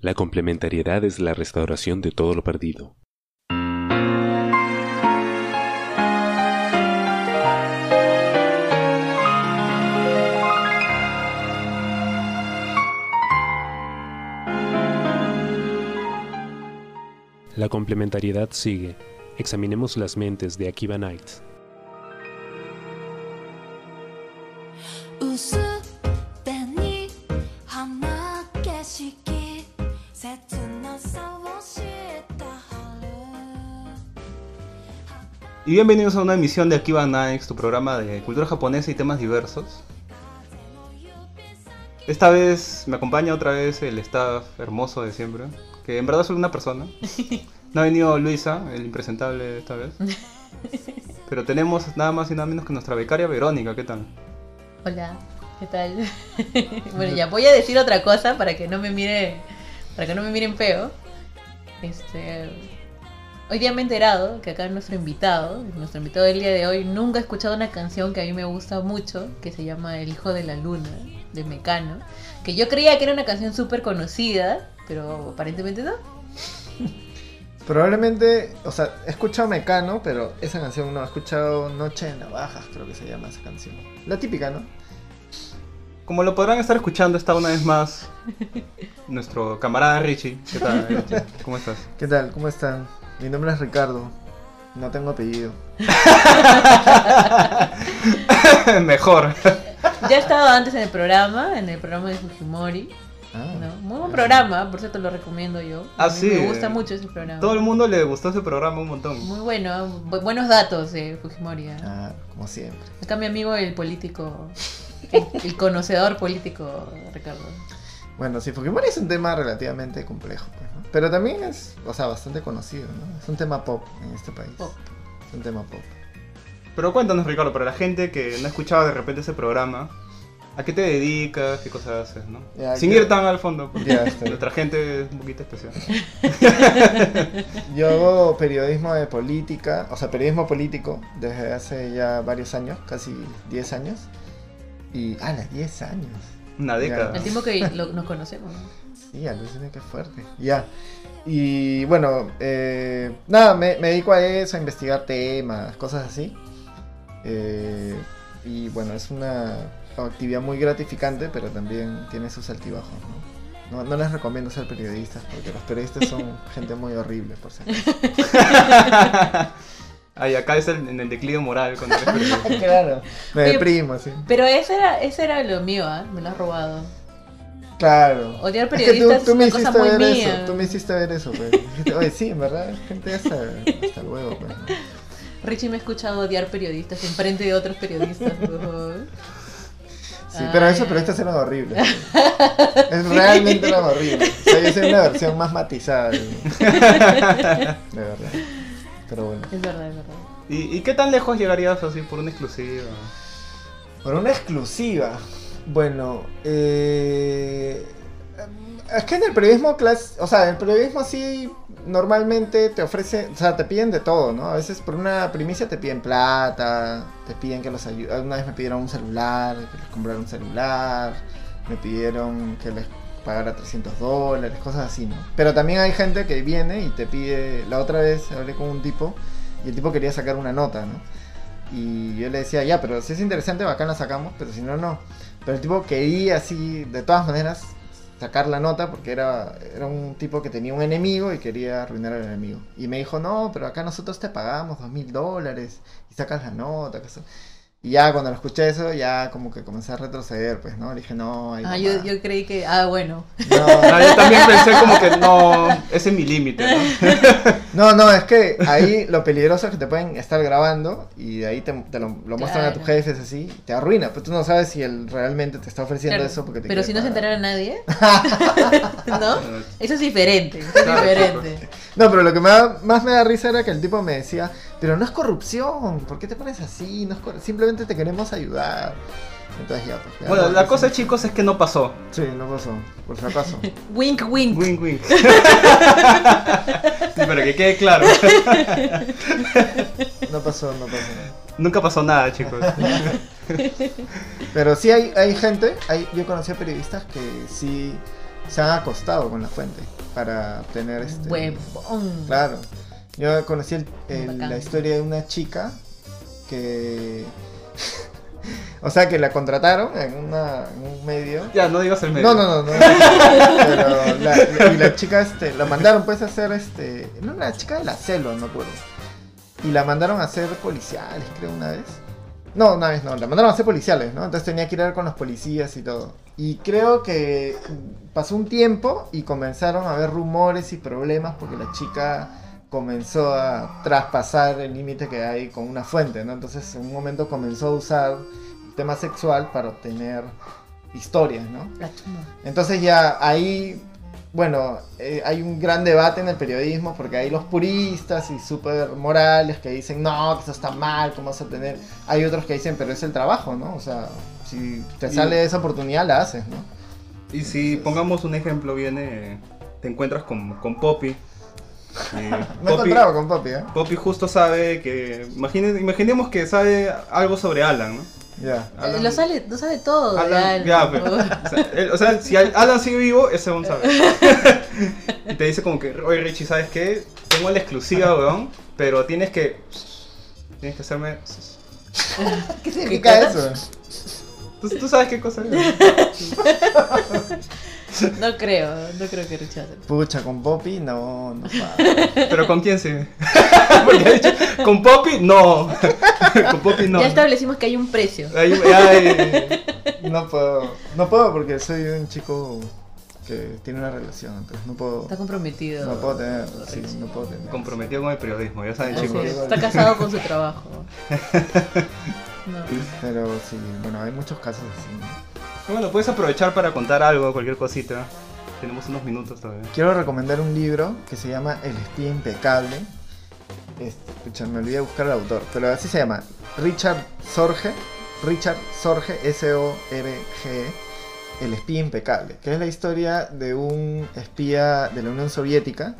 La complementariedad es la restauración de todo lo perdido. La complementariedad sigue. Examinemos las mentes de Akiva Knight. Y bienvenidos a una emisión de Akiba Nights, tu programa de cultura japonesa y temas diversos. Esta vez me acompaña otra vez el staff hermoso de siempre, que en verdad solo una persona. No ha venido Luisa, el impresentable esta vez. Pero tenemos nada más y nada menos que nuestra becaria Verónica, ¿qué tal? Hola, ¿qué tal? bueno, ya voy a decir otra cosa para que no me mire, para que no me miren feo. Este, hoy día me he enterado que acá nuestro invitado, nuestro invitado del día de hoy, nunca ha escuchado una canción que a mí me gusta mucho, que se llama El Hijo de la Luna, de Mecano, que yo creía que era una canción súper conocida, pero aparentemente no. Probablemente, o sea, he escuchado Mecano, pero esa canción no, he escuchado Noche de Navajas, creo que se llama esa canción. La típica, ¿no? Como lo podrán estar escuchando, está una vez más nuestro camarada Richie. ¿Qué tal, Richie? ¿Cómo estás? ¿Qué tal? ¿Cómo están? Mi nombre es Ricardo, no tengo apellido. Mejor. Ya he estado antes en el programa, en el programa de Fujimori. Ah, ¿no? Muy buen programa, por cierto lo recomiendo yo. Ah, A mí sí. Me gusta mucho ese programa. Todo el mundo le gustó ese programa un montón. Muy bueno, bu- buenos datos de Fujimori. ¿eh? Ah, como siempre. Acá mi amigo el político, el, el conocedor político, Ricardo. Bueno, sí, Fujimori es un tema relativamente complejo, pues, ¿no? Pero también es, o sea, bastante conocido, ¿no? Es un tema pop en este país. Pop. Es un tema pop. Pero cuéntanos, Ricardo, para la gente que no ha escuchado de repente ese programa, ¿a qué te dedicas? ¿Qué cosas haces, no? Ya, Sin ya. ir tan al fondo, porque Ya, nuestra gente es un poquito especial. Yo hago periodismo de política, o sea, periodismo político desde hace ya varios años, casi 10 años. Y, ah, las 10 años. Una década. El tiempo que lo- nos conocemos. ¿no? Sí, alucina que fuerte. Ya. Y bueno, eh, nada, me, me dedico a eso, a investigar temas, cosas así. Eh, y bueno, es una actividad muy gratificante, pero también tiene sus altibajos, ¿no? No, no les recomiendo ser periodistas, porque los periodistas son gente muy horrible, por si acaso. Ay, acá es el- en el declive moral cuando eres periodista. Claro. Me Oye, deprimo, sí. Pero ese era, ese era lo mío, ¿ah? Me lo has robado. Claro. Odiar Es que periodistas es me una cosa hiciste muy ver mía. eso, tú me hiciste ver eso, pues. Oye, sí, en verdad, gente hasta, hasta luego, pues. ¿no? Richie me ha escuchado odiar periodistas en frente de otros periodistas. Sí, pero ay. periodistas eran horribles. Es realmente eran horribles. O sea, soy una versión más matizada. De, de verdad. Pero bueno. Es verdad, es verdad. ¿Y, y qué tan lejos llegarías así por una exclusiva? Por una exclusiva. Bueno, eh, es que en el periodismo clas, o sea, el periodismo sí normalmente te ofrece, o sea, te piden de todo, ¿no? A veces por una primicia te piden plata, te piden que los ayudes. Una vez me pidieron un celular, que les comprara un celular, me pidieron que les pagara 300 dólares, cosas así, ¿no? Pero también hay gente que viene y te pide, la otra vez hablé con un tipo y el tipo quería sacar una nota, ¿no? Y yo le decía, ya, pero si es interesante, bacán la sacamos, pero si no, no. Pero el tipo quería así, de todas maneras, sacar la nota porque era, era un tipo que tenía un enemigo y quería arruinar al enemigo. Y me dijo, no, pero acá nosotros te pagamos dos mil dólares y sacas la nota. Que. Y ya cuando lo escuché eso, ya como que comencé a retroceder, pues, ¿no? Le dije, no, ahí Ah, no yo, va". yo creí que. Ah, bueno. No, Ah, yo también pensé como que no, ese es mi límite, ¿no? No, no, es que ahí lo peligroso es que te pueden estar grabando y de ahí te, te lo, lo muestran a tus Claro. jefes así, te arruina, pero tú no sabes si él realmente te está ofreciendo Claro, eso porque te Pero si no se enterara nadie. ¿No? Eso es diferente. Eso es Claro, diferente. No, pero lo que me da- más me da risa era que el tipo me decía, pero no es corrupción, ¿por qué te pones así? No es simplemente te queremos ayudar. Entonces ya, pues. ya Bueno, no, la sí. cosa, chicos, es que no pasó. Sí, no pasó, por si acaso. Wink, wink. Wink, wink. Sí, para que quede claro. No pasó, no pasó. Nunca pasó nada, chicos. Pero sí hay, hay gente, hay, yo conocí a periodistas que sí se han acostado con la fuente para obtener este... Huevón. Claro. Yo conocí el- el- la historia de una chica que... o sea, que la contrataron en, una, en un medio. Ya, no digas el medio. No, no, no, no. Pero la, la- y la chica, este, la mandaron pues a hacer, este... No, una chica de la selva, no me acuerdo. Y la mandaron a hacer policiales, creo, una vez. No, una vez no, la mandaron a hacer policiales, ¿no? Entonces tenía que ir a ver con los policías y todo. Y creo que pasó un tiempo y comenzaron a haber rumores y problemas porque la chica comenzó a traspasar el límite que hay con una fuente, ¿no? Entonces en un momento comenzó a usar el tema sexual para obtener historias, ¿no? Entonces ya ahí, bueno, eh, hay un gran debate en el periodismo porque hay los puristas y súper morales que dicen, no, que eso está mal, ¿cómo vas a tener? Hay otros que dicen, pero es el trabajo, ¿no? O sea, si te Y- sale esa oportunidad, la haces, ¿no? Y si pongamos un ejemplo, viene, te encuentras con, con Poppy. Me he Poppy, encontrado con papi, ¿eh? Poppy justo sabe que. imagine- imaginemos que sabe algo sobre Alan, ¿no? Ya. Eh, Lo sabe, lo sabe todo. Alan, ya, pero, o, sea, él- o sea, si Al- Alan sigue vivo, ese aún sabe. y te dice como que, oye Richie, ¿sabes qué? Tengo la exclusiva, weón, pero tienes que... Tienes que hacerme... ¿Qué significa eso? ¿Tú, tú sabes qué cosa es? No creo, no creo que rechace. Pucha, con Poppy, no, no. ¿Pero con quién sí? Porque ha dicho, con Poppy, no. con Poppy, no. Ya establecimos que hay un precio. Ay, ay, No puedo, no puedo porque soy un chico que tiene una relación, entonces no puedo, Está comprometido. no puedo tener, sí, no puedo tener. comprometido con el periodismo, ya saben Así chicos. es, Está casado con su trabajo. No. Pero sí, bueno, hay muchos casos así. ¿No? Bueno, puedes aprovechar para contar algo, cualquier cosita. Tenemos unos minutos todavía. Quiero recomendar un libro que se llama El espía impecable. Este, pucha, me olvidé de buscar el autor, pero así se llama. Richard Sorge. Richard Sorge, S-O-R-G-E. El espía impecable. Que es la historia de un espía de la Unión Soviética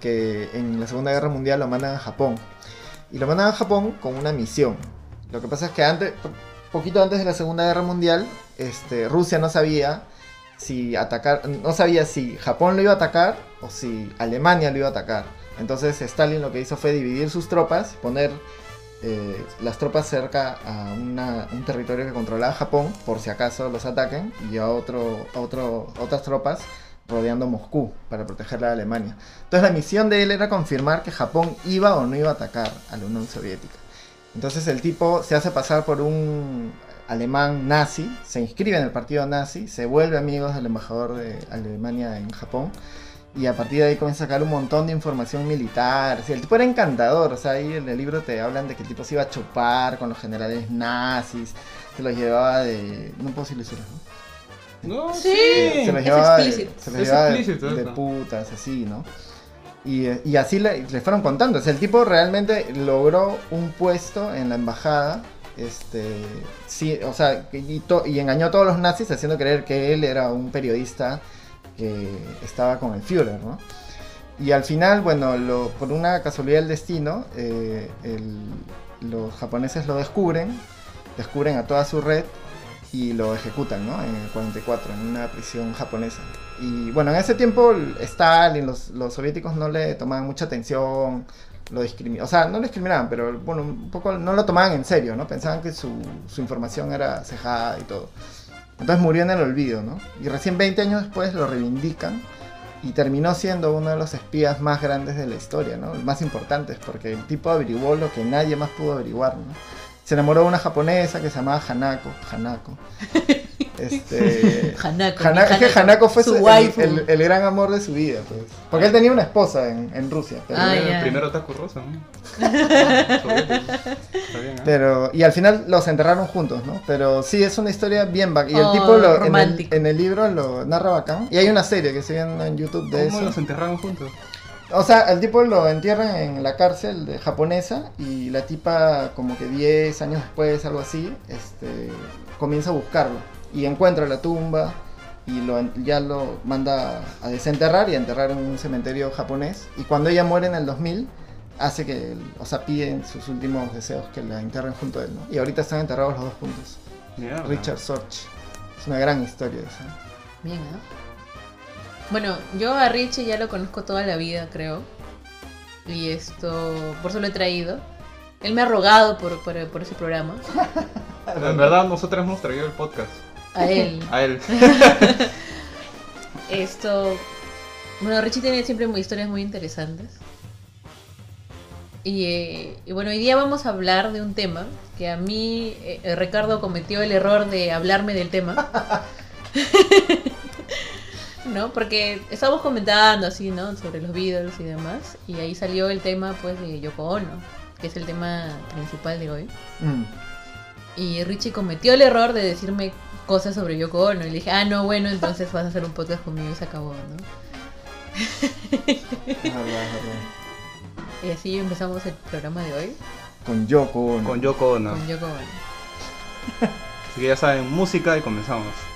que en la Segunda Guerra Mundial lo mandan a Japón. Y lo mandan a Japón con una misión. Lo que pasa es que antes, poquito antes de la Segunda Guerra Mundial, este, Rusia no sabía si atacar, no sabía si Japón lo iba a atacar o si Alemania lo iba a atacar. Entonces Stalin lo que hizo fue dividir sus tropas, poner eh, las tropas cerca a un territorio que controlaba Japón por si acaso los ataquen y a, otro, otro, otras tropas rodeando Moscú para proteger a Alemania. Entonces la misión de él era confirmar que Japón iba o no iba a atacar a la Unión Soviética. Entonces el tipo se hace pasar por un alemán nazi, se inscribe en el partido nazi, se vuelve amigo del embajador de Alemania en Japón y a partir de ahí comienza a sacar un montón de información militar. O sea, el tipo era encantador, o sea, ahí en el libro te hablan de que el tipo se iba a chupar con los generales nazis, se los llevaba de... No puedo decirles eso, ¿no? No, Sí. se los Es llevaba, de, explícito. se los llevaba de- explícito de eso. putas, así, ¿no? Y, y así le, le fueron contando. O sea, el tipo realmente logró un puesto en la embajada. Este, sí, o sea, y, engañó a todos los nazis haciendo creer que él era un periodista que estaba con el Führer, ¿no? Y al final, bueno, lo- por una casualidad del destino, eh, los japoneses lo descubren, descubren a toda su red y lo ejecutan, ¿no? En el 44, en una prisión japonesa. Y bueno, en ese tiempo Stalin, los, los soviéticos no le tomaban mucha atención, lo discriminaban, o sea, no lo discriminaban, pero bueno, un poco no lo tomaban en serio, ¿no? Pensaban que su, su información era cejada y todo. Entonces murió en el olvido, ¿no? Y recién 20 años después lo reivindican y terminó siendo uno de los espías más grandes de la historia, ¿no? Más importantes, porque el tipo averiguó lo que nadie más pudo averiguar, ¿no? Se enamoró de una japonesa que se llamaba Hanako. Hanako. Este, Hanako. Hana- es que Hanako fue su su- el, waifu. el- el gran amor de su vida, pues. Porque él tenía una esposa en, en Rusia. Pero, Ah, el. Está bien, ¿eh? pero- y al final los enterraron juntos, ¿no? Pero sí, es una historia bien bacán. Y el Oh, tipo lo- en, el, romántico. en el libro lo narra bacán. Y hay una serie que se viene en YouTube de ¿Cómo eso. los enterraron juntos? O sea, el tipo lo entierran en la cárcel de japonesa y la tipa como que 10 años después, algo así, este, comienza a buscarlo y encuentra la tumba y lo, ya lo manda a desenterrar y a enterrar en un cementerio japonés. Y cuando ella muere en el 2000, hace que, o sea, piden sus últimos deseos que la enterren junto a él, ¿no? Y ahorita están enterrados los dos juntos. Mierda. Richard Sorge. Es una gran historia esa. Bien, ¿no? Bueno, yo a Richie ya lo conozco toda la vida, creo. Y esto, por eso lo he traído. Él me ha rogado por, por, por ese programa. En verdad, nosotros hemos traído el podcast. A él. A él. Esto. Bueno, Richie tiene siempre muy- historias muy interesantes. Y, eh, y bueno, hoy día vamos a hablar de un tema que a mí eh, Ricardo cometió el error de hablarme del tema. ¿No? Porque estábamos comentando así, ¿no? Sobre los Beatles y demás. Y ahí salió el tema, pues, de Yoko Ono, que es el tema principal de hoy. Mm. Y Richie cometió el error de decirme cosas sobre Yoko Ono. Y le dije, ah, no, bueno, entonces vas a hacer un podcast conmigo y se acabó, ¿no? Verdad. Y así empezamos el programa de hoy Con Yoko Ono. Con Yoko Ono. con Yoko Ono. Así que ya saben, música y comenzamos.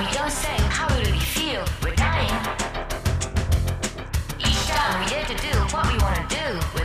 We don't say how we really feel, we're dying. Each time we dare to do what we wanna do,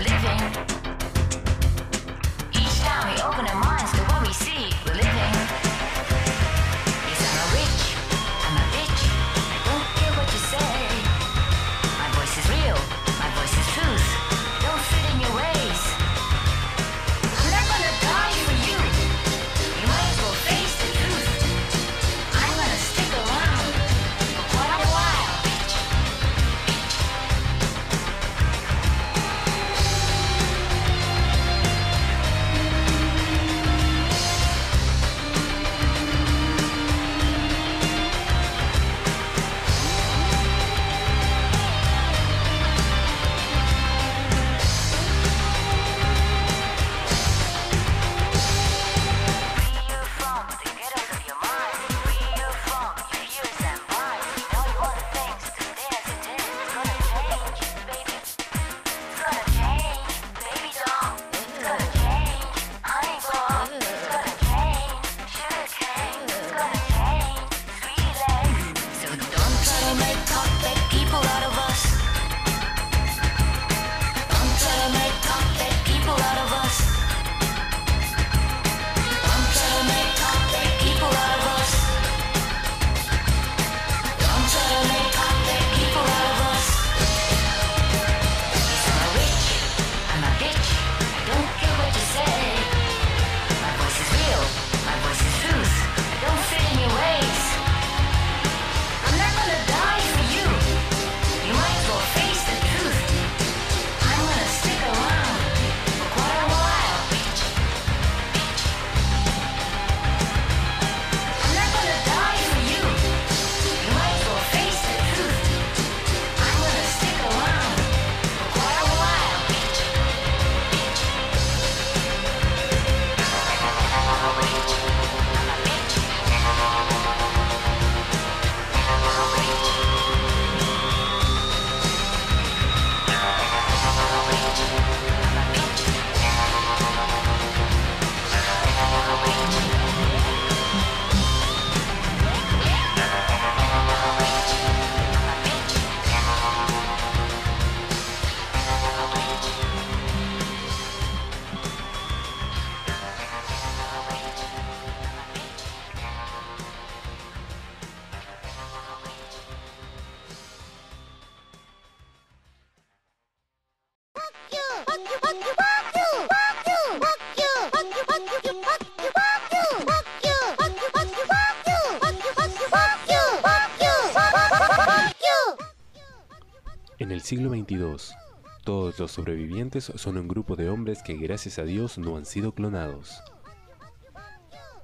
En el siglo XXII, todos los sobrevivientes son un grupo de hombres que gracias a Dios no han sido clonados.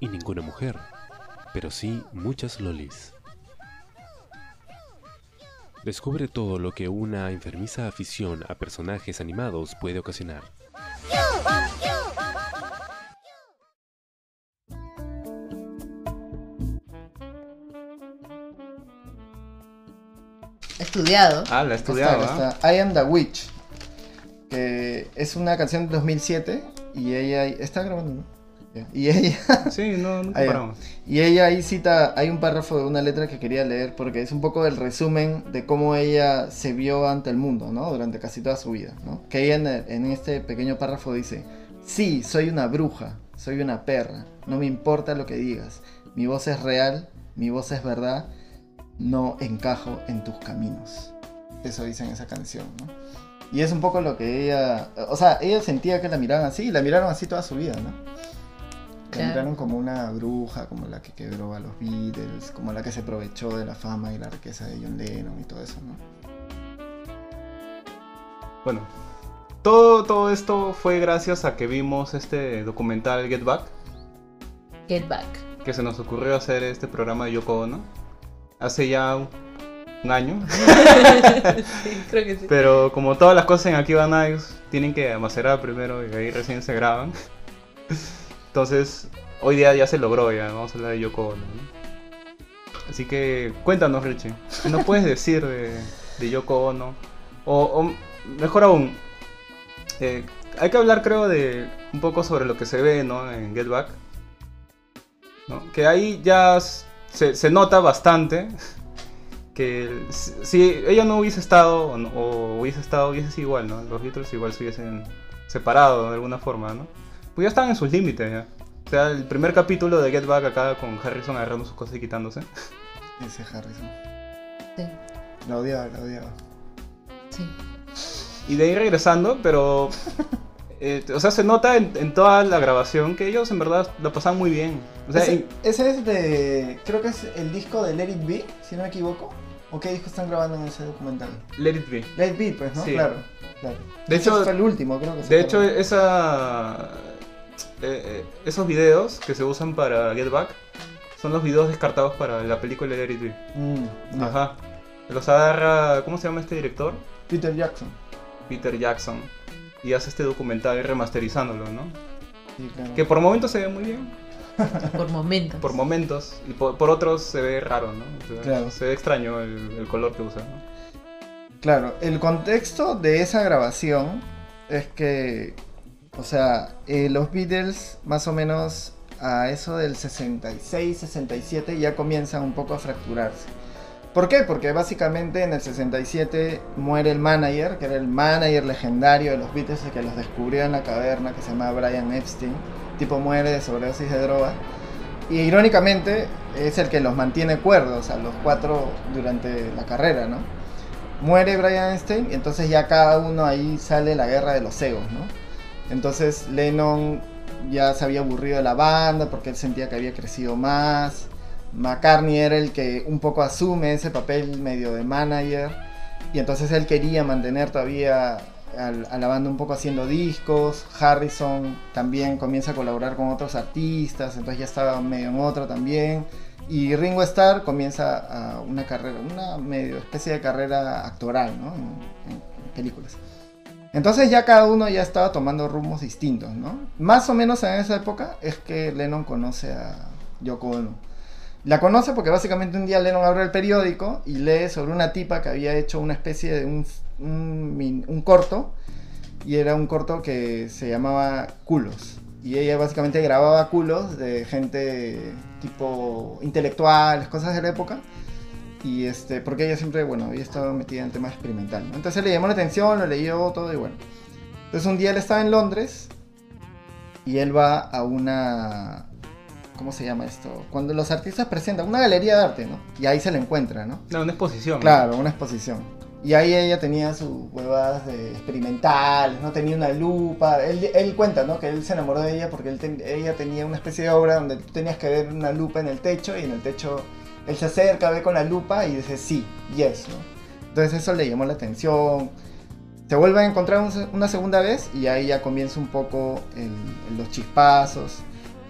Y ninguna mujer, pero sí muchas lolis. Descubre todo lo que una enfermiza afición a personajes animados puede ocasionar. Estudiado. Ah, la he estudiado, Está, ¿ah? está. I Am the Witch. Que es una canción de 2007 y ella está grabando, ¿no? Y ella Sí, no, nunca Ah, paramos. y ella ahí cita hay un párrafo de una letra que quería leer porque es un poco el resumen de cómo ella se vio ante el mundo, ¿no? Durante casi toda su vida, ¿no? Que ella en, el- en este pequeño párrafo dice, "Sí, soy una bruja, soy una perra, no me importa lo que digas. Mi voz es real, mi voz es verdad, no encajo en tus caminos." Eso dice en esa canción, ¿no? Y es un poco lo que ella, o sea, ella sentía que la miraban así y la miraron así toda su vida, ¿no? La Claro. miraron como una bruja, como la que quebró a los Beatles, como la que se aprovechó de la fama y la riqueza de John Lennon y todo eso, ¿no? Bueno, todo, todo esto fue gracias a que vimos este documental Get Back, Get back. que se nos ocurrió hacer este programa de Yoko Ono hace ya un, un año. sí, creo que sí. Pero como todas las cosas en Akiba Nights tienen que macerar primero y ahí recién se graban. Entonces, hoy día ya se logró, ya vamos a hablar de Yoko Ono. ¿no? Así que cuéntanos, Richie. ¿Qué nos puedes decir de, de Yoko Ono? O, o mejor aún, eh, hay que hablar creo de un poco sobre lo que se ve ¿no? en Get Back. ¿no? Que ahí ya se, se nota bastante que si, si ella no hubiese estado o, no- o hubiese estado, hubiese sido igual, ¿no? Los Beatles igual se hubiesen separado de alguna forma, ¿no? Pues ya estaban en sus límites, ya. O sea, el primer capítulo de Get Back acá con Harrison agarrando sus cosas y quitándose. Ese Harrison. Sí, La odiaba, la odiaba. sí. Y de ahí regresando, pero... eh, o sea, se nota en, en toda la grabación que ellos en verdad la pasan muy bien. O sea, ese, y- ese es de. Creo que es el disco de Let It Be, si no me equivoco. ¿O qué disco están grabando en ese documental? Let It Be. Let It Be, pues, ¿no? Sí. Claro. claro. De Ese hecho- fue el último, creo que De hecho, esa, eh, eh, esos videos que se usan para Get Back son los videos descartados para la película de Let It Be. Mm. Ajá. Los agarra, ¿cómo se llama este director? Peter Jackson. Peter Jackson. Y hace este documental remasterizándolo, ¿no? Sí, claro. Que por momentos se ve muy bien, Por momentos. por momentos, y por, por otros se ve raro, ¿no? O sea, Claro. Se ve extraño el, el color que usa, ¿no? Claro, el contexto de esa grabación es que, o sea, eh, los Beatles más o menos a eso del 66, 67 ya comienzan un poco a fracturarse. ¿Por qué? Porque básicamente en el 67 muere el manager, que era el manager legendario de los Beatles, el que los descubrió en la caverna, que se llama Brian Epstein. Tipo muere de sobredosis de droga. Y irónicamente es el que los mantiene cuerdos a los cuatro durante la carrera, ¿no? muere Brian Einstein y entonces ya cada uno ahí sale la guerra de los egos, ¿no? Entonces Lennon ya se había aburrido de la banda porque él sentía que había crecido más. McCartney era el que un poco asume ese papel medio de manager y entonces él quería mantener todavía a la banda un poco haciendo discos. Harrison también comienza a colaborar con otros artistas, entonces ya estaba medio en otro también. Y Ringo Starr comienza a una carrera, una medio especie de carrera actoral, ¿no? En, en- películas. Entonces ya cada uno ya estaba tomando rumbos distintos, ¿no? Más o menos en esa época es que Lennon conoce a Yoko Ono. La conoce porque básicamente un día Lennon abre el periódico y lee sobre una tipa que había hecho una especie de un, un corto y era un corto que se llamaba Culos. Y ella básicamente grababa culos de gente tipo intelectuales, cosas de la época. Y este, porque ella siempre, bueno, había estado metida en temas experimental. ¿no? Entonces le llamó la atención, lo leyó todo y bueno. Entonces un día él estaba en Londres y él va a una... ¿Cómo se llama esto? Cuando los artistas presentan una galería de arte, ¿no? Y ahí se le encuentra, ¿no? No, una exposición. Claro, una exposición. Y ahí ella tenía sus huevadas de experimentales, ¿no? Tenía una lupa. Él, él cuenta, ¿no? Que él se enamoró de ella porque él ten- ella tenía una especie de obra donde tú tenías que ver una lupa en el techo y en el techo él se acerca, ve con la lupa y dice sí, yes, ¿no? Entonces eso le llamó la atención. Se vuelven a encontrar un una segunda vez y ahí ya comienza un poco el- los chispazos.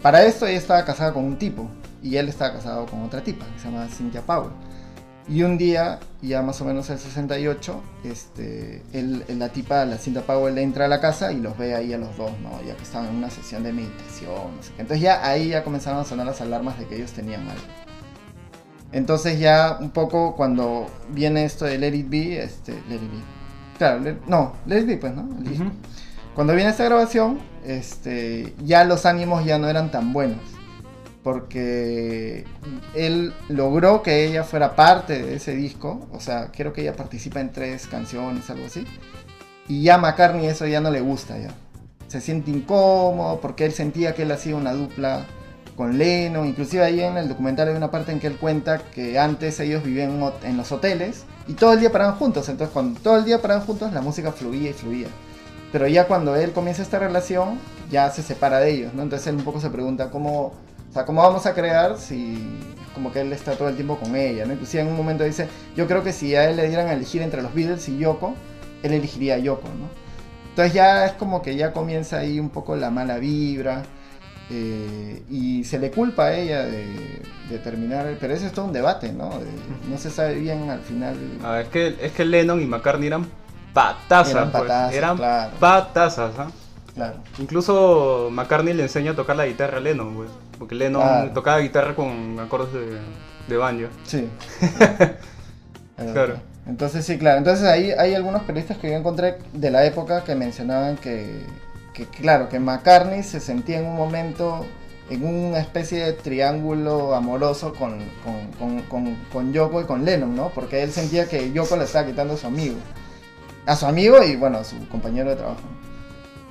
Para esto ella estaba casada con un tipo y él estaba casado con otra tipa que se llama Cynthia Powell. Y un día, ya más o menos el 68, este, él- la tipa, la Cynthia Powell, entra a la casa y los ve ahí a los dos, ¿no? Ya que estaban en una sesión de meditación, no. Entonces ya ahí ya comenzaron a sonar las alarmas de que ellos tenían algo. Entonces ya un poco cuando viene esto de Let It Be, este, Let It Be. Claro, no, Let It Be pues, ¿no? El. Cuando viene esta grabación, este, ya los ánimos ya no eran tan buenos. Porque él logró que ella fuera parte de ese disco. O sea, creo que ella participa en tres canciones, algo así. Y ya a McCartney eso ya no le gusta ya. Se siente incómodo porque él sentía que él hacía una dupla con Lennon. Inclusive ahí en el documental hay una parte en que él cuenta que antes ellos vivían en los hoteles y todo el día paraban juntos. Entonces cuando todo el día paraban juntos la música fluía y fluía. Pero ya cuando él comienza esta relación, ya se separa de ellos, ¿no? Entonces él un poco se pregunta cómo, o sea, cómo vamos a crear si como que él está todo el tiempo con ella, ¿no? Inclusive en un momento dice, yo creo que si a él le dieran a elegir entre los Beatles y Yoko, él elegiría a Yoko, ¿no? Entonces ya es como que ya comienza ahí un poco la mala vibra eh, y se le culpa a ella de, de terminar, pero ese es todo un debate, ¿no? De- no se sabe bien al final. Es, que, es que Lennon y McCartney eran patazas, Eran pues. patazas, eran claro. patazas, ¿ah? Claro. Incluso McCartney le enseña a tocar la guitarra a Lennon, pues. Porque Lennon Claro. tocaba guitarra con acordes de, de banjo. Sí. Claro. Entonces sí, claro. Entonces ahí hay algunos periodistas que yo encontré de la época que mencionaban que, que, claro, que McCartney se sentía en un momento en una especie de triángulo amoroso con, con, con, con, con Yoko y con Lennon, ¿no? Porque él sentía que Yoko le estaba quitando a su amigo. A su amigo y bueno, a su compañero de trabajo.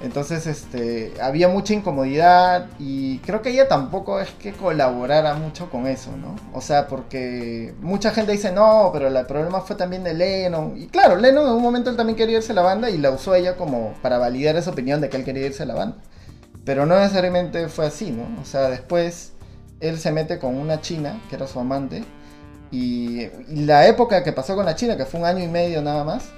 Entonces, este, había mucha incomodidad y creo que ella tampoco es que colaborara mucho con eso, ¿no? O sea, porque mucha gente dice, no, pero el problema fue también de Lennon. Y claro, Lennon en un momento él también quería irse a la banda y la usó ella como para validar esa opinión de que él quería irse a la banda. Pero no necesariamente fue así, ¿no? O sea, después él se mete con una china, que era su amante, y, y la época que pasó con la china, que fue un año y medio nada más,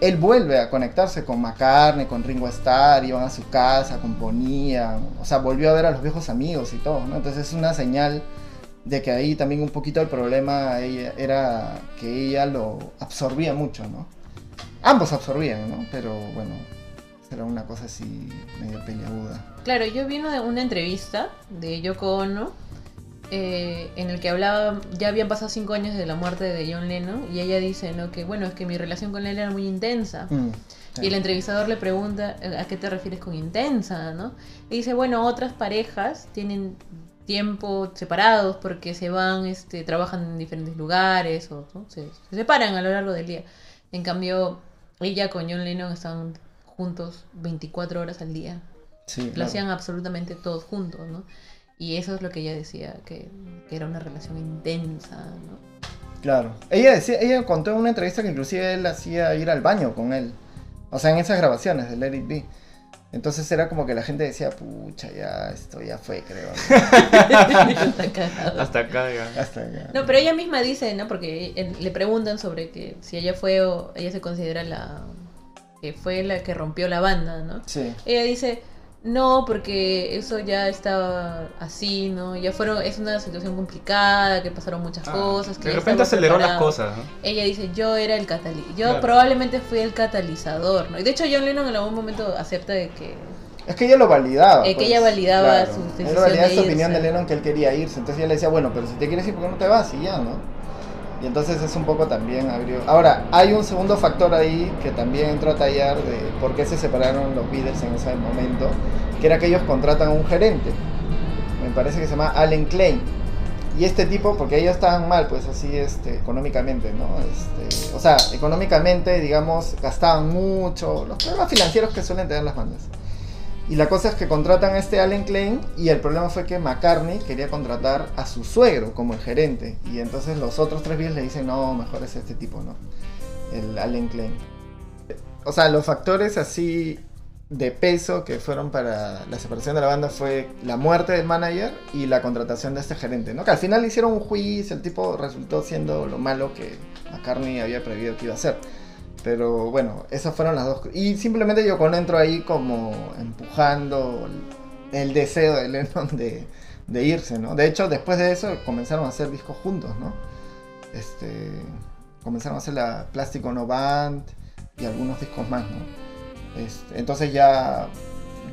él vuelve a conectarse con McCartney, con Ringo Starr, iban a su casa, componían, o sea, volvió a ver a los viejos amigos y todo, ¿no? Entonces es una señal de que ahí también un poquito el problema era que ella lo absorbía mucho, ¿no? Ambos absorbían, ¿no? Pero bueno, era una cosa así medio peleaguda. Claro, yo vi una, una entrevista de Yoko Ono eh, en el que hablaba, ya habían pasado cinco años de la muerte de John Lennon y ella dice, ¿no? Que bueno, es que mi relación con él era muy intensa. Mm, Y el entrevistador le pregunta, "Eh, ¿a qué te refieres con intensa, no? Y dice, bueno, otras parejas tienen tiempo separados porque se van, este, trabajan en diferentes lugares o ¿no? se, se separan a lo largo del día. En cambio, ella con John Lennon estaban juntos 24 horas al día. Sí, Lo claro. hacían absolutamente todos juntos, ¿no? Y eso es lo que ella decía, que, que era una relación intensa, ¿no? Claro. Ella decía, ella contó en una entrevista que inclusive él hacía ir al baño con él. O sea, en esas grabaciones de Let It Be. Entonces era como que la gente decía, pucha, ya, esto ya fue, creo. Hasta acá, ya. Hasta acá. No, pero ella misma dice, ¿no? Porque le preguntan sobre que si ella fue o ella se considera la que fue la que rompió la banda, ¿no? Sí. Ella dice, no, porque eso ya estaba así, ¿no? Ya fueron, es una situación complicada, que pasaron muchas Ah, cosas. Que de repente aceleró las preparado". cosas, ¿no? Ella dice, yo era el catalizador. Yo Claro. probablemente fui el catalizador, ¿no? Y de hecho John Lennon en algún momento acepta de que... Es que ella lo validaba. Eh, que ella validaba su decisión Ella validaba de esa opinión irse. de Lennon que él quería irse. Entonces ella le decía, bueno, pero si te quieres ir, ¿por qué no te vas? Y ya, ¿no? Y entonces es un poco también abrió. Ahora, hay un segundo factor ahí que también entró a tallar de por qué se separaron los Beatles en ese momento, que era que ellos contratan a un gerente. Me parece que se llama Allen Klein. Y este tipo, porque ellos estaban mal, pues así, este, económicamente, ¿no? Este, o sea, económicamente, digamos, gastaban mucho, los problemas financieros que suelen tener las bandas. Y la cosa es que contratan a este Allen Klein y el problema fue que McCartney quería contratar a su suegro como el gerente. Y entonces los otros tres Beatles le dicen, no, mejor es este tipo, ¿no? El Allen Klein. O sea, los factores así de peso que fueron para la separación de la banda fue la muerte del manager y la contratación de este gerente, ¿no? Que al final hicieron un juicio, el tipo resultó siendo lo malo que McCartney había previsto que iba a ser. Pero bueno, esas fueron las dos. Y simplemente Yoko Ono entró ahí como empujando el deseo de Lennon de, irse, ¿no? De hecho, después de eso comenzaron a hacer discos juntos, ¿no? Este, comenzaron a hacer la Plastic Ono Band y algunos discos más, ¿no? Este, entonces ya,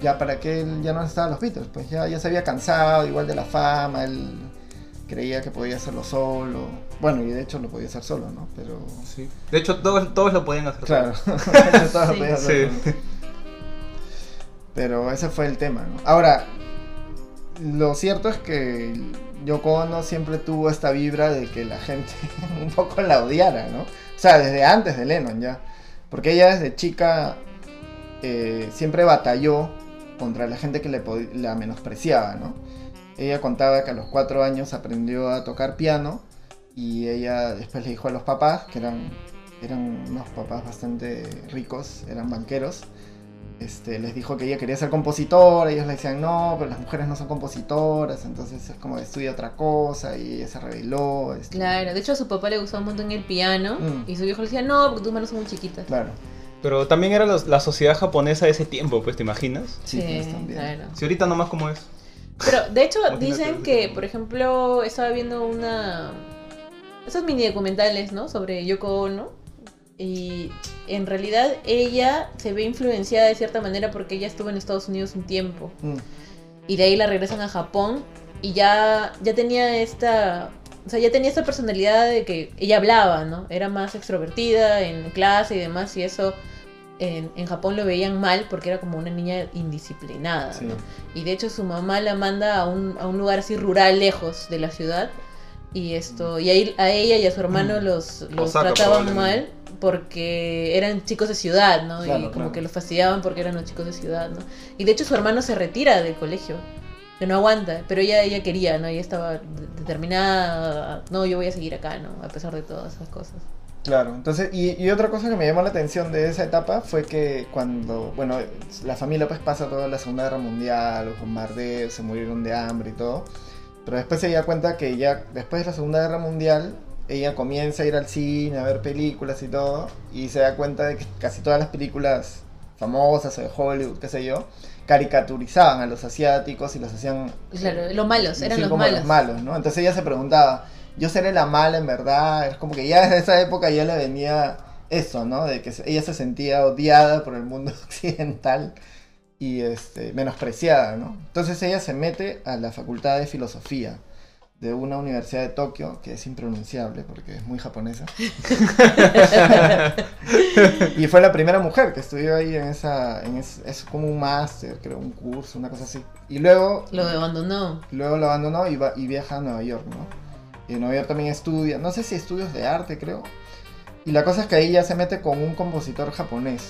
ya para que él ya no estaban los Beatles, pues ya, ya se había cansado igual de la fama, él creía que podía hacerlo solo. Bueno, y de hecho lo podía hacer solo, ¿no? Pero Sí. De hecho, todos, todos lo podían hacer. claro, Todos lo Sí. podía hacer Sí. solo. Pero ese fue el tema, ¿no? Ahora, lo cierto es que Yoko Ono siempre tuvo esta vibra de que la gente un poco la odiara, ¿no? O sea, desde antes de Lennon ya. Porque ella desde chica eh, siempre batalló contra la gente que le pod- la menospreciaba, ¿no? Ella contaba que a los cuatro años aprendió a tocar piano y ella después le dijo a los papás, que eran, eran unos papás bastante ricos, eran banqueros, este, les dijo que ella quería ser compositora, ellos le decían no, pero las mujeres no son compositoras, entonces es como estudia otra cosa y ella se rebeló. este, Claro, de hecho a su papá le gustaba un montón el piano Mm. y su viejo le decía, no, porque tus manos son muy chiquitas. Claro, Pero también era los- la sociedad japonesa de ese tiempo, pues, ¿te imaginas? sí, pues, también. claro. Si ahorita nomás como es. Pero de hecho dicen que, por ejemplo, estaba viendo una... Esos mini documentales, ¿no? Sobre Yoko Ono. Y en realidad ella se ve influenciada de cierta manera porque ella estuvo en Estados Unidos un tiempo. Mm, Y de ahí la regresan a Japón. Y ya, ya tenía esta... O sea, ya tenía esta personalidad de que ella hablaba, ¿no? Era más extrovertida en clase y demás. Y eso en, en Japón lo veían mal porque era como una niña indisciplinada, sí. ¿no? Y de hecho su mamá la manda a un, a un lugar así rural lejos de la ciudad. Y esto, y ahí a ella y a su hermano los, los Osaka, trataban mal porque eran chicos de ciudad, ¿no? Claro, y como claro. que los fastidiaban porque eran los chicos de ciudad, ¿no? Y de hecho su hermano se retira del colegio, que no aguanta, pero ella, ella quería, ¿no? Ella estaba de- determinada, no, yo voy a seguir acá, ¿no? A pesar de todas esas cosas. Claro, entonces, y, y otra cosa que me llamó la atención de esa etapa fue que cuando, bueno, la familia pues pasa toda la Segunda Guerra Mundial, los bombardeos, se murieron de hambre y todo, pero después se da cuenta que ya después de la Segunda Guerra Mundial, ella comienza a ir al cine, a ver películas y todo, y se da cuenta de que casi todas las películas famosas o de Hollywood, qué sé yo, caricaturizaban a los asiáticos y los hacían Claro, los malos, eran los como malos. los malos, ¿no? Entonces ella se preguntaba, ¿yo seré la mala en verdad? Es como que ya desde esa época ya le venía eso, ¿no? De que ella se sentía odiada por el mundo occidental y este, menospreciada, ¿no? Entonces ella se mete a la facultad de filosofía de una universidad de Tokio, que es impronunciable porque es muy japonesa. y fue la primera mujer que estudió ahí en esa, en es, es como un máster, creo, un curso, una cosa así. Y luego Lo abandonó. Luego lo abandonó y, va, y viaja a Nueva York, ¿no? Y en Nueva York también estudia, no sé si estudios de arte, creo. Y la cosa es que ahí ya se mete con un compositor japonés.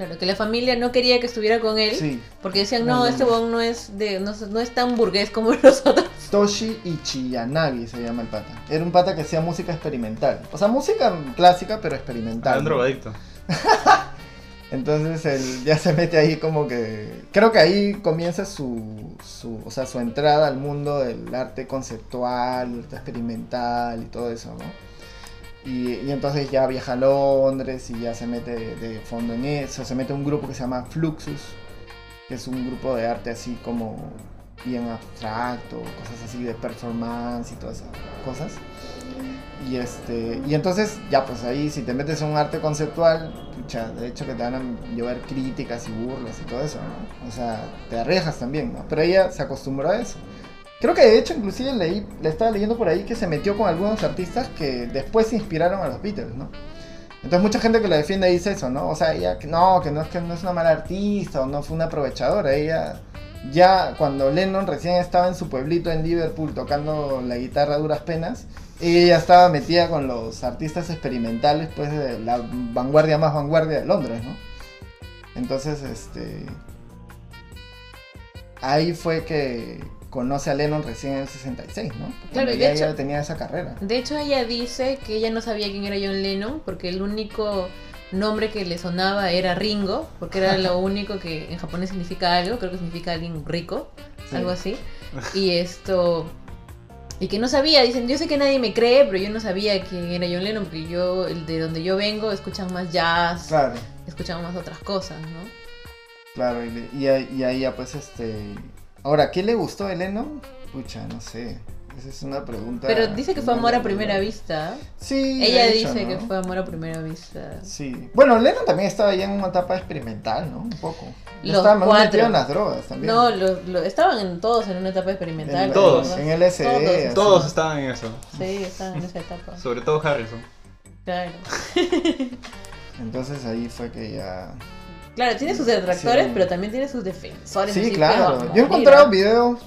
Claro, que la familia no quería que estuviera con él. Sí, Porque decían, No, no, no, este no. bon no es de no, es- no es tan burgués como los otros. Toshi Ichiyanagi se llama el pata. Era un pata que hacía música experimental. O sea, música clásica, pero experimental. Un ¿no? drogadicto. Entonces él ya se mete ahí como que... Creo que ahí comienza su, su, o sea, su entrada al mundo del arte conceptual, el arte experimental y todo eso, ¿no? Y, y entonces ya viaja a Londres y ya se mete de, fondo en eso, se mete un grupo que se llama Fluxus, que es un grupo de arte así como bien abstracto, cosas así de performance y todas esas cosas. Y este y entonces ya pues ahí si te metes en un arte conceptual, pucha, de hecho que te van a llover críticas y burlas y todo eso, ¿no? O sea, te arriesgas también, ¿no? Pero ella se acostumbró a eso. Creo que de hecho inclusive leí, le estaba leyendo por ahí que se metió con algunos artistas que después se inspiraron a los Beatles, ¿no? Entonces mucha gente que la defiende dice eso, ¿no? O sea, ella que no, que no es que no es una mala artista o no fue una aprovechadora, ella ya cuando Lennon recién estaba en su pueblito en Liverpool tocando la guitarra a duras penas, ella estaba metida con los artistas experimentales pues de la vanguardia más vanguardia de Londres, ¿no? Entonces, este ahí fue que conoce a Lennon recién en el 66, ¿no? Claro, y de ya, hecho- ya tenía esa carrera. De hecho, ella dice que ella no sabía quién era John Lennon porque el único nombre que le sonaba era Ringo, porque era lo único que en japonés significa algo, creo que significa alguien rico, Sí. algo así. Y esto... Y que no sabía, dicen, yo sé que nadie me cree, pero yo no sabía quién era John Lennon, porque yo, el de donde yo vengo, escuchan más jazz, Claro, escuchan más otras cosas, ¿no? claro. Y, y, y ahí ya pues este... Ahora, ¿qué le gustó a Lennon? Pucha, no sé. Esa es una pregunta... Pero dice que fue amor a primera vista. Sí. Ella de hecho, dice ¿no? que fue amor a primera vista. Sí. Bueno, Lennon también estaba ya en una etapa experimental, ¿no? Un poco. Los estaba más cuatro. metido en las drogas también. No, lo- lo- estaban en, todos en una etapa experimental. En- Todos. En LSD. Todos. así. Todos estaban en eso. Sí, estaban en esa etapa. Sobre todo Harrison. Claro. Entonces ahí fue que ya... Claro, tiene sus detractores, Sí. pero también tiene sus defensores. Sí, claro. Yo he encontrado videos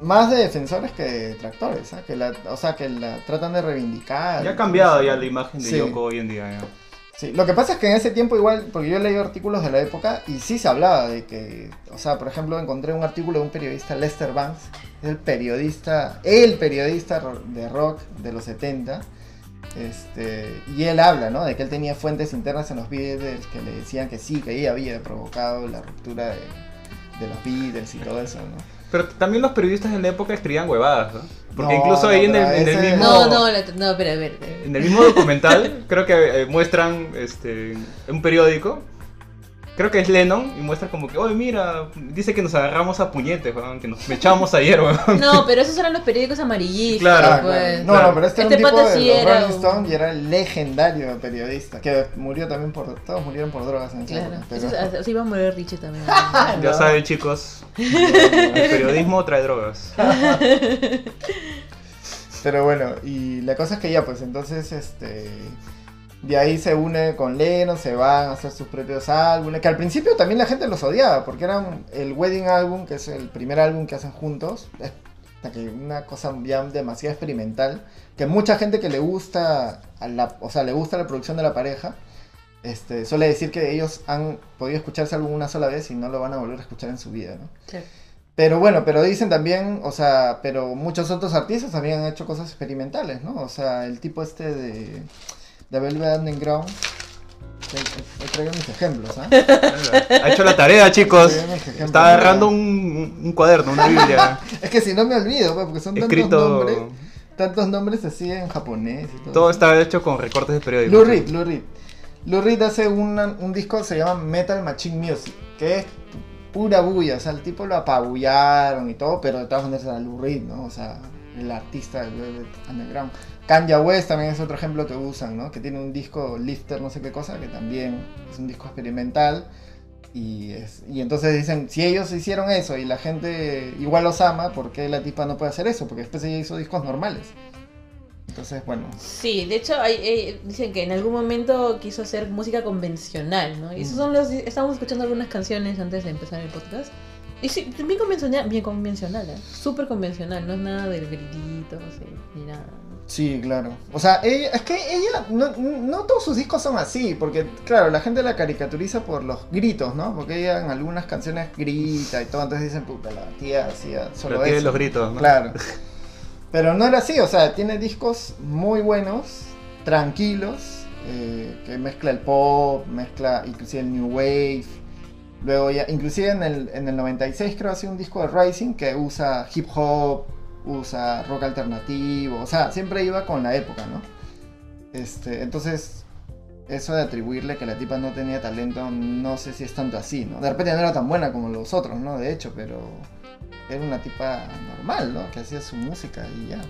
más de defensores que de detractores, ¿ah? que la, o sea, que la tratan de reivindicar. Ya ha cambiado ya la imagen de Sí. Yoko hoy en día. ya. Sí, lo que pasa es que en ese tiempo igual, porque yo he leído artículos de la época y sí se hablaba de que, o sea, por ejemplo, encontré un artículo de un periodista, Lester Banks, es el periodista, el periodista ro- de rock de los 70, este, y él habla, ¿no? De que él tenía fuentes internas en los Beatles que le decían que sí, que ella había provocado la ruptura de, de los Beatles y todo eso, ¿no? Pero también los periodistas en la época escribían huevadas, ¿no? Porque No, incluso ahí en el, en el mismo... No, no, no, pero a ver. En el mismo documental, creo que eh, muestran este, un periódico. Creo que es Lennon y muestra como que, oye, mira, dice que nos agarramos a puñetes, weón, que nos echamos ayer, weón. No, pero esos eran los periódicos amarillistas. Claro, pues. claro. No, claro. no, pero este, Este era un tipo de sí los era Rolling un- Stone y era legendario periodista, que murió también por... Todos murieron por drogas en Claro. pero- Eso- Así va a morir Richie también. Ya No. saben, chicos, el periodismo trae drogas. Pero bueno, y la cosa es que ya, pues entonces, este. De ahí se une con Lennon, se van a hacer sus propios álbumes. Que al principio también la gente los odiaba, porque eran el Wedding Album, que es el primer álbum que hacen juntos. Que una cosa ya demasiado experimental. Que mucha gente que le gusta, a la, o sea, le gusta la producción de la pareja. Este, suele decir que ellos han podido escuchar ese álbum una sola vez y no lo van a volver a escuchar en su vida, ¿no? Pero bueno, pero dicen también, o sea, pero muchos otros artistas también han hecho cosas experimentales, ¿no? O sea, el tipo este de, de Velvet Underground, he, traído mis ejemplos, ¿ah? Ha hecho la tarea, chicos. Está agarrando un, un cuaderno, una biblia. Es que si no me olvido, pues, porque son tantos escrito... nombres, tantos nombres así en japonés y todo. Todo eso. está hecho con recortes de periódico. Lou Reed, Lou Reed. Lou Reed hace una- un disco que se llama Metal Machine Music, que es pura bulla, o sea, el tipo lo apabullaron y todo, pero de todas maneras era Lou Reed, ¿no? O sea, el artista del Velvet Underground. Kanye West también es otro ejemplo que usan, ¿no? Que tiene un disco Lifter, no sé qué cosa, que también es un disco experimental. Y, es, y entonces dicen, si ellos hicieron eso y la gente igual los ama, ¿por qué la tipa no puede hacer eso? Porque después ella hizo discos normales. Entonces, bueno. Sí, de hecho hay, eh, dicen que en algún momento quiso hacer música convencional, ¿no? Y esos Mm. son los... Estamos escuchando algunas canciones antes de empezar el podcast. Y sí, bien convencional, bien convencional, ¿eh? Súper convencional, no es nada del gritito, así, ni nada. Sí, claro. O sea, ella, es que ella, no, no todos sus discos son así, porque claro, la gente la caricaturiza por los gritos, ¿no? Porque ella en algunas canciones grita y todo, entonces dicen, puta, la tía hacía solo Pero tiene eso. los gritos, ¿no? Claro. Pero no era así, o sea, tiene discos muy buenos, tranquilos, eh, que mezcla el pop, mezcla inclusive el new wave. Luego ya, inclusive en el, en el 96 creo hace un disco de Rising que usa hip hop, usa rock alternativo, o sea, siempre iba con la época, ¿no? Este, entonces, eso de atribuirle que la tipa no tenía talento, no sé si es tanto así, ¿no? De repente no era tan buena como los otros, ¿no? De hecho, pero era una tipa normal, ¿no? Que hacía su música y ya.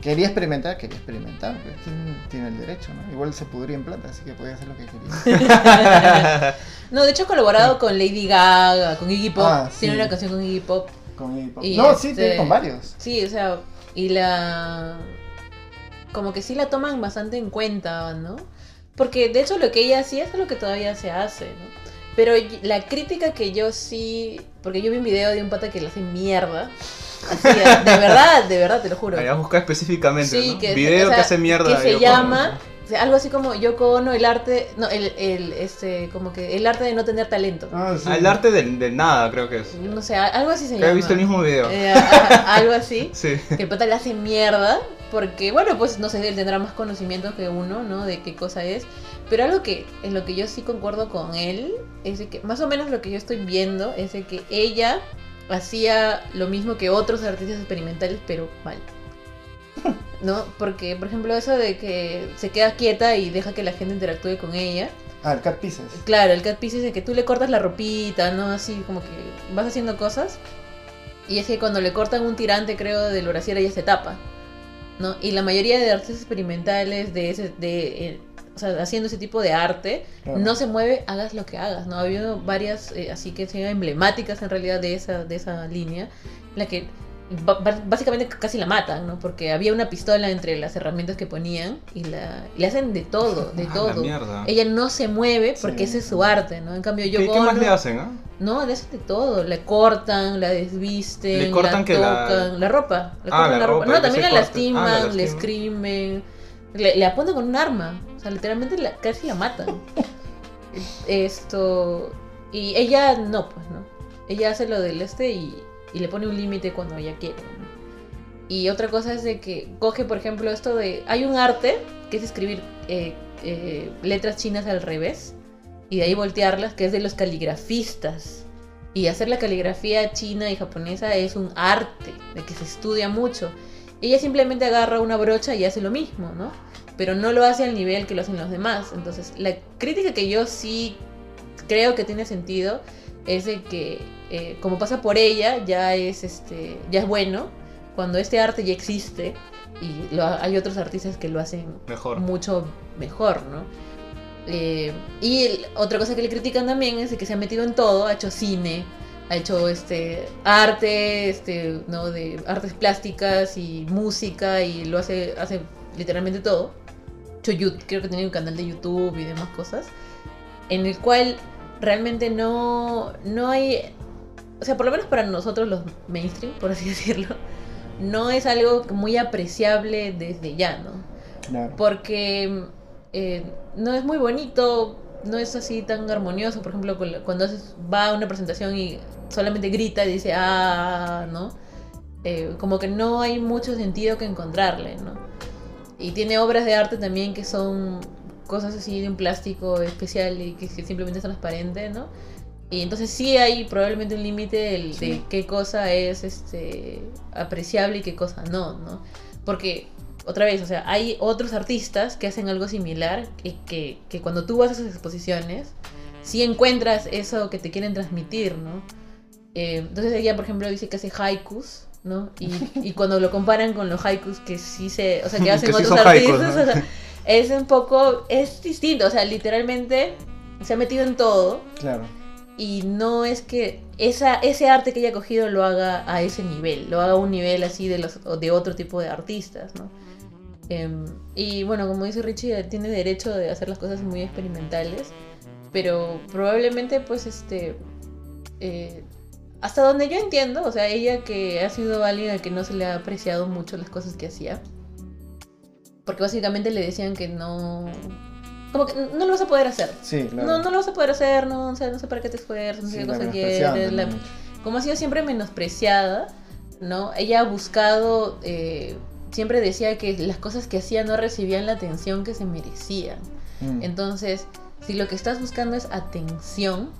Quería experimentar, quería experimentar, ¿quién tiene el derecho, no? Igual se pudría en plata, así que podía hacer lo que quería. No, de hecho ha colaborado con Lady Gaga, con Iggy Pop. Ah, sí. Tiene una canción con Iggy Pop. Con hip hop. Y no, este- sí, tiene con varios. Sí, o sea, y la... Como que sí la toman bastante en cuenta, ¿no? Porque de hecho lo que ella hacía es lo que todavía se hace, ¿no? Pero la crítica que yo sí... Porque yo vi un video de un pata que le hace mierda. Así, de verdad, de verdad, te lo juro. Había buscado específicamente, Sí, ¿no? que, Video o sea, que hace mierda. que se llama O sea, algo así como Yoko Ono, el arte, no, el, el, este, como que el arte de no tener talento. Ah, sí. Ah, el arte del, del nada, creo que es. No sé, algo así se llama. he visto el mismo video. Eh, a- a- algo así. Sí. Que el pata le hace mierda. Porque, bueno, pues no sé, él tendrá más conocimientos que uno, ¿no? De qué cosa es. Pero algo que en lo que yo sí concuerdo con él es de que, más o menos lo que yo estoy viendo es de que ella hacía lo mismo que otros artistas experimentales, pero mal. ¿No? Porque, por ejemplo, eso de que se queda quieta y deja que la gente interactúe con ella. Ah, el Cat Pieces. Claro, el cat piece es de que tú le cortas la ropita, ¿no? Así como que vas haciendo cosas. Y es que cuando le cortan un tirante, creo, del brasier, ella se tapa. ¿No? Y la mayoría de artistas experimentales de ese, de, eh, o sea, haciendo ese tipo de arte, Claro. no se mueve, hagas lo que hagas, ¿no? Ha habido varias, eh, así que sean emblemáticas en realidad de esa, de esa línea, en la que básicamente casi la matan, ¿no? Porque había una pistola entre las herramientas que ponían y la, le hacen de todo, de Ah, la todo. mierda. Ella no se mueve porque Sí. ese es su arte, ¿no? En cambio yo ¿Qué, qué más le hacen, ah? No, le hacen de todo. Le cortan, la desvisten, Le cortan la que la- tocan, la... ropa. Le Ah, cortan la ropa, No, también la lastiman, Ah, la le lastiman. escriben. Le, le apuntan con un arma. O sea, literalmente la, casi la matan. Esto. Y ella no, pues, ¿no? Ella hace lo del este y, y le pone un límite cuando ella quiere. Y otra cosa es de que coge, por ejemplo, esto de. Hay un arte que es escribir eh, eh, letras chinas al revés y de ahí voltearlas, que es de los caligrafistas. Y hacer la caligrafía china y japonesa es un arte, de que se estudia mucho. Ella simplemente agarra una brocha y hace lo mismo, ¿no? Pero no lo hace al nivel que lo hacen los demás. Entonces, la crítica que yo sí creo que tiene sentido es de que, eh, como pasa por ella, ya es, este, ya es bueno. Cuando este arte ya existe y lo- hay otros artistas que lo hacen Mejor. mucho mejor, ¿no? Eh, y el- otra cosa que le critican también es de que se ha metido en todo, ha hecho cine, ha hecho este arte, este, ¿no? de artes plásticas y música y lo hace, hace literalmente todo. Yu- creo que tiene un canal de YouTube y demás cosas, en el cual realmente no, no hay, o sea, por lo menos para nosotros los mainstream, por así decirlo, no es algo muy apreciable desde ya, ¿no? Claro. porque eh, no es muy bonito, no es así tan armonioso. Por ejemplo, cu- cuando va a una presentación y solamente grita y dice, ah, ¿no? Eh, como que no hay mucho sentido que encontrarle, ¿no? Y tiene obras de arte también que son cosas así de un plástico especial y que, que simplemente es transparente, ¿no? Y entonces sí hay probablemente un límite de Sí. qué cosa es este apreciable y qué cosa no, ¿no? Porque, otra vez, o sea, hay otros artistas que hacen algo similar y que, que cuando tú vas a esas exposiciones, sí encuentras eso que te quieren transmitir, ¿no? Eh, entonces ella, por ejemplo, dice que hace haikus, ¿no? Y, y cuando lo comparan con los haikus que sí se, o sea, que hacen Que sí otros haikus, artistas, ¿no? o sea, es un poco, es distinto, o sea, literalmente se ha metido en todo Claro. y no es que esa, ese arte que ella ha cogido lo haga a ese nivel, lo haga a un nivel así de, los, de otro tipo de artistas, ¿no? Em, y bueno, como dice Richie, tiene derecho de hacer las cosas muy experimentales, pero probablemente pues este... eh, hasta donde yo entiendo, o sea, ella que ha sido alguien a que no se le ha apreciado mucho las cosas que hacía, porque básicamente le decían que no... Como que no lo vas a poder hacer. Sí, claro. No, no lo vas a poder hacer, no, o sea, no sé para qué te esfuerzas, no sé Sí, qué cosa quieres. la- como ha sido siempre menospreciada, ¿no? Ella ha buscado, eh, siempre decía que las cosas que hacía no recibían la atención que se merecían. Mm. Entonces, si lo que estás buscando es atención,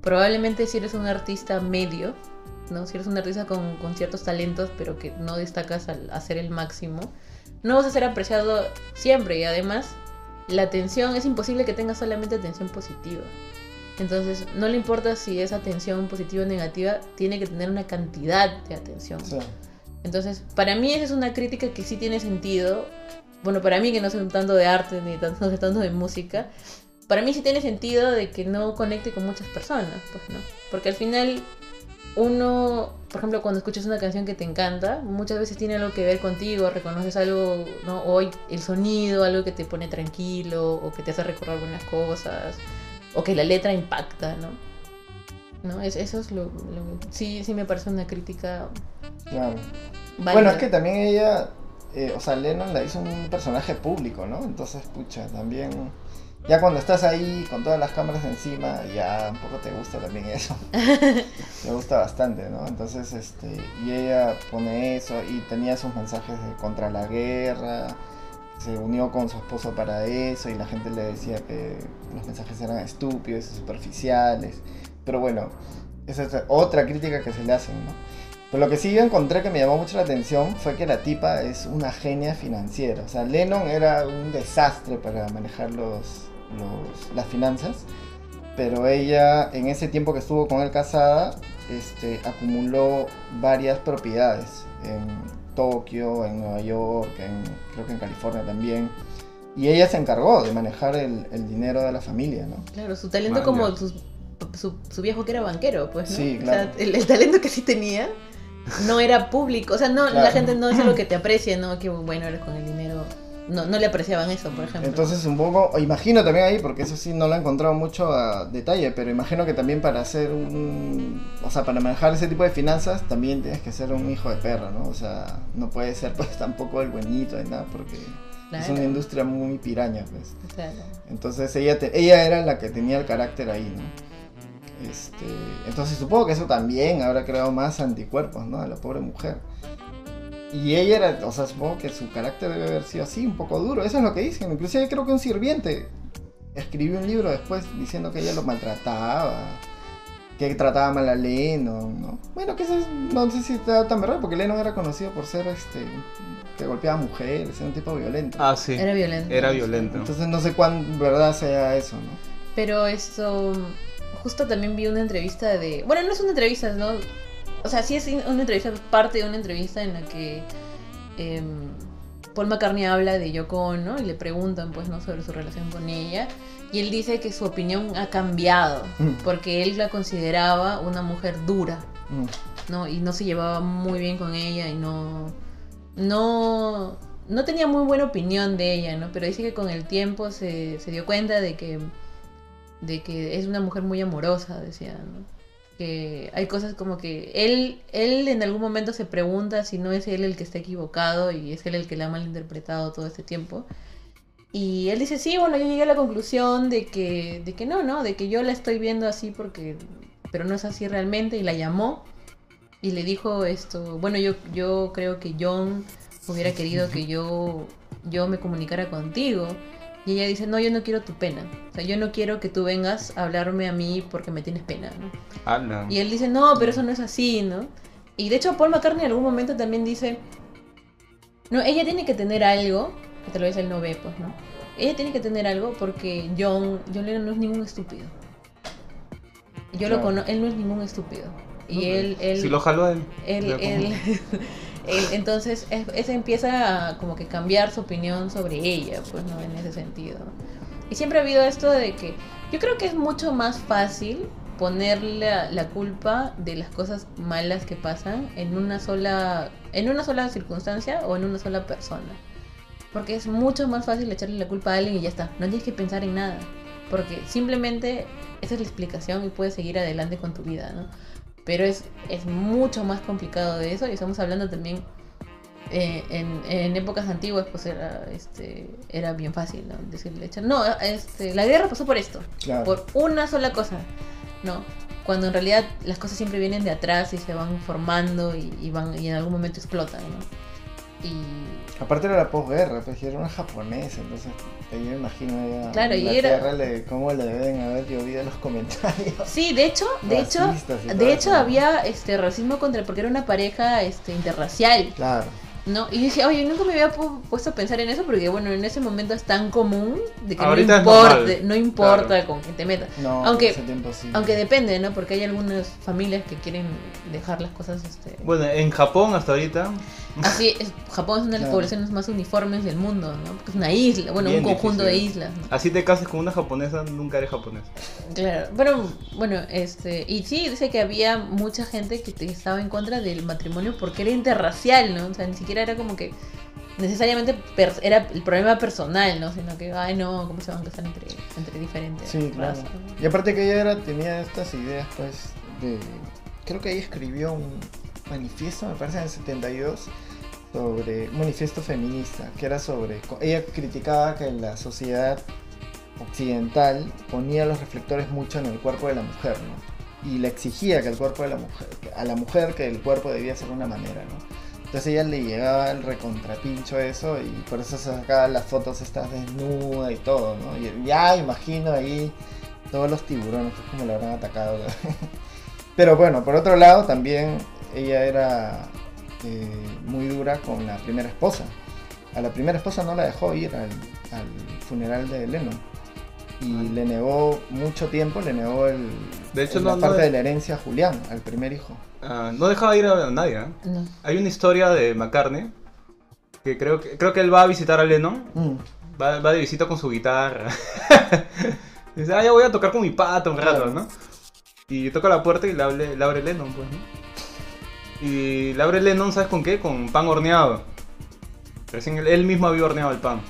probablemente si eres un artista medio, ¿no? Si eres un artista con, con ciertos talentos, pero que no destacas al hacer el máximo, no vas a ser apreciado siempre. Y además, la atención, es imposible que tengas solamente atención positiva. Entonces, no le importa si es atención positiva o negativa, tiene que tener una cantidad de atención. Sí. Entonces, para mí esa es una crítica que sí tiene sentido. Bueno, para mí que no sé tanto de arte ni tanto, tanto de música, para mí sí tiene sentido de que no conecte con muchas personas, pues, ¿no? Porque al final uno, por ejemplo, cuando escuchas una canción que te encanta, muchas veces tiene algo que ver contigo, reconoces algo, ¿no? O el sonido, algo que te pone tranquilo, o que te hace recordar buenas cosas, o que la letra impacta, ¿no? ¿No? Es, eso es lo, lo- Sí, sí me parece una crítica Claro. válida. Bueno, es que también ella eh, o sea, Lennon la hizo un personaje público, ¿no? Entonces, pucha, también, ya cuando estás ahí con todas las cámaras encima, ya un poco te gusta también eso. Me gusta bastante, ¿no? Entonces, este, y ella pone eso y tenía esos mensajes de contra la guerra, se unió con su esposo para eso y la gente le decía que los mensajes eran estúpidos y superficiales. Pero bueno, esa es otra crítica que se le hacen, ¿no? Pero lo que sí yo encontré que me llamó mucho la atención fue que la tipa es una genia financiera. O sea, Lennon era un desastre para manejar los, los- las finanzas. Pero ella, en ese tiempo que estuvo con él casada, este, acumuló varias propiedades en Tokio, en Nueva York, en, creo que en California también. Y ella se encargó de manejar el, el dinero de la familia, ¿no? Claro, su talento Man, como su, su, su viejo que era banquero, pues, ¿no? Sí, O sea, claro. el, el talento que sí tenía no era público. O sea, no, la gente no es lo que te aprecia, ¿no? Que bueno eres con el dinero. No, no le apreciaban eso, por ejemplo. Entonces un poco, imagino también ahí, porque eso sí no lo he encontrado mucho a detalle, pero imagino que también para hacer un, o sea, para manejar ese tipo de finanzas también tienes que ser un hijo de perra, ¿no? O sea, no puede ser pues tampoco el buenito de nada, porque es una industria muy piraña, pues. Claro. Entonces ella, te- ella era la que tenía el carácter ahí, ¿no? Este, entonces supongo que eso también habrá creado más anticuerpos, ¿no? A la pobre mujer. Y ella era, o sea, supongo que su carácter debe haber sido así, un poco duro. Eso es lo que dicen. Inclusive creo que un sirviente escribió un libro después diciendo que ella lo maltrataba, que trataba mal a Lennon, ¿no? Bueno, que eso es- no sé si está tan verdad, porque Lennon era conocido por ser, este, que golpeaba a mujeres, era un tipo violento. Ah, sí. Era violento. Era violento. Entonces no sé cuán verdad sea eso, ¿no? Pero esto, justo también vi una entrevista de, bueno, no es una entrevista, ¿no? O sea, sí es una entrevista, parte de una entrevista en la que em, Paul McCartney habla de Yoko Ono y le preguntan, pues, ¿no? Sobre su relación con ella. Y él dice que su opinión ha cambiado, Mm. porque él la consideraba una mujer dura, Mm. ¿no? Y no se llevaba muy bien con ella y no... No, no tenía muy buena opinión de ella, ¿no? Pero dice que con el tiempo se, se dio cuenta de que, de que es una mujer muy amorosa, decía, ¿no? Que hay cosas como que él, él en algún momento se pregunta si no es él el que está equivocado y es él el que la ha malinterpretado todo este tiempo. Y él dice, sí, bueno, yo llegué a la conclusión de que, de que no, ¿no? De que yo la estoy viendo así porque... Pero no es así realmente y la llamó y le dijo esto, bueno, yo, yo creo que John hubiera querido que yo, yo me comunicara contigo. Y ella dice, no, yo no quiero tu pena. O sea, yo no quiero que tú vengas a hablarme a mí porque me tienes pena, ¿no? Ala. Y él dice, no, pero eso no es así, ¿no? Y de hecho Paul McCartney en algún momento también dice, no, ella tiene que tener algo, que tal vez él no ve, pues, ¿no? Ella tiene que tener algo porque John, John Lennon no es ningún estúpido. Yo lo conozco, él no es ningún estúpido. Y él, él, Si lo jaló a él. él, él- él- entonces es, empieza a como que cambiar su opinión sobre ella, pues no en ese sentido. Y siempre ha habido esto de que yo creo que es mucho más fácil ponerle la culpa de las cosas malas que pasan en una sola en una sola circunstancia o en una sola persona. Porque es mucho más fácil echarle la culpa a alguien y ya está. No tienes que pensar en nada. Porque simplemente esa es la explicación y puedes seguir adelante con tu vida, ¿no? Pero es, es mucho más complicado de eso y estamos hablando también eh, en, en épocas antiguas pues era este era bien fácil ¿no? decirle echar no este la guerra pasó por esto Claro. por una sola cosa no cuando en realidad las cosas siempre vienen de atrás y se van formando y, y van y en algún momento explotan no y Aparte era la posguerra, pues era una japonesa, entonces yo me imagino Claro, y era- le, cómo le deben haber llovido los comentarios. Sí, de hecho, de hecho, de hecho eso. había este racismo contra porque era una pareja este interracial, Claro. ¿no? Y dije, oye, nunca me había pu- puesto a pensar en eso porque bueno, en ese momento es tan común de que Ahorita no es importa, normal, no importa claro. con quién te metas. No, Aunque- en ese tiempo sí. Aunque depende, ¿no? Porque hay algunas familias que quieren dejar las cosas este Bueno, en Japón hasta ahorita. Así, es- Japón es una de las Claro. poblaciones más uniformes del mundo, ¿no? Porque es una isla, bueno, Bien un conjunto de islas, ¿no? Así te cases con una japonesa, nunca eres japonés. Claro, pero bueno, este, y sí, dice que había mucha gente que estaba en contra del matrimonio porque era interracial, ¿no? O sea, ni siquiera era como que necesariamente era el problema personal, ¿no? Sino que, ay, no, ¿cómo se van a casar entre, entre diferentes Sí, claro. razas? Y aparte que ella era, tenía estas ideas, pues, de... Creo que ella escribió un manifiesto, me parece, en el 72, sobre un manifiesto feminista, que era sobre... Ella criticaba que la sociedad occidental ponía los reflectores mucho en el cuerpo de la mujer, ¿no? Y le exigía que el cuerpo de la mujer, a la mujer que el cuerpo debía ser de una manera, ¿no? Entonces ella le llegaba el recontrapincho eso y por eso sacaba las fotos estas desnuda y todo, ¿no? Y ya imagino ahí todos los tiburones, pues como le habrán atacado. Pero bueno, por otro lado también ella era eh, muy dura con la primera esposa. A la primera esposa no la dejó ir al, al funeral de Lennon. Y le negó mucho tiempo, le negó el, De hecho, la no- parte de- de la herencia a Julián, al primer hijo. Ah, no dejaba ir a nadie. ¿eh? No. Hay una historia de McCartney que creo que creo que él va a visitar a Lennon. Mm, Va, va de visita con su guitarra. Dice, ah, ya voy a tocar con mi pato un rato, Claro. ¿no? Y toca la puerta y le, abre- le abre Lennon, pues, ¿no? Y le abre Lennon, ¿sabes con qué? Con pan horneado. Recién él, él mismo había horneado el pan.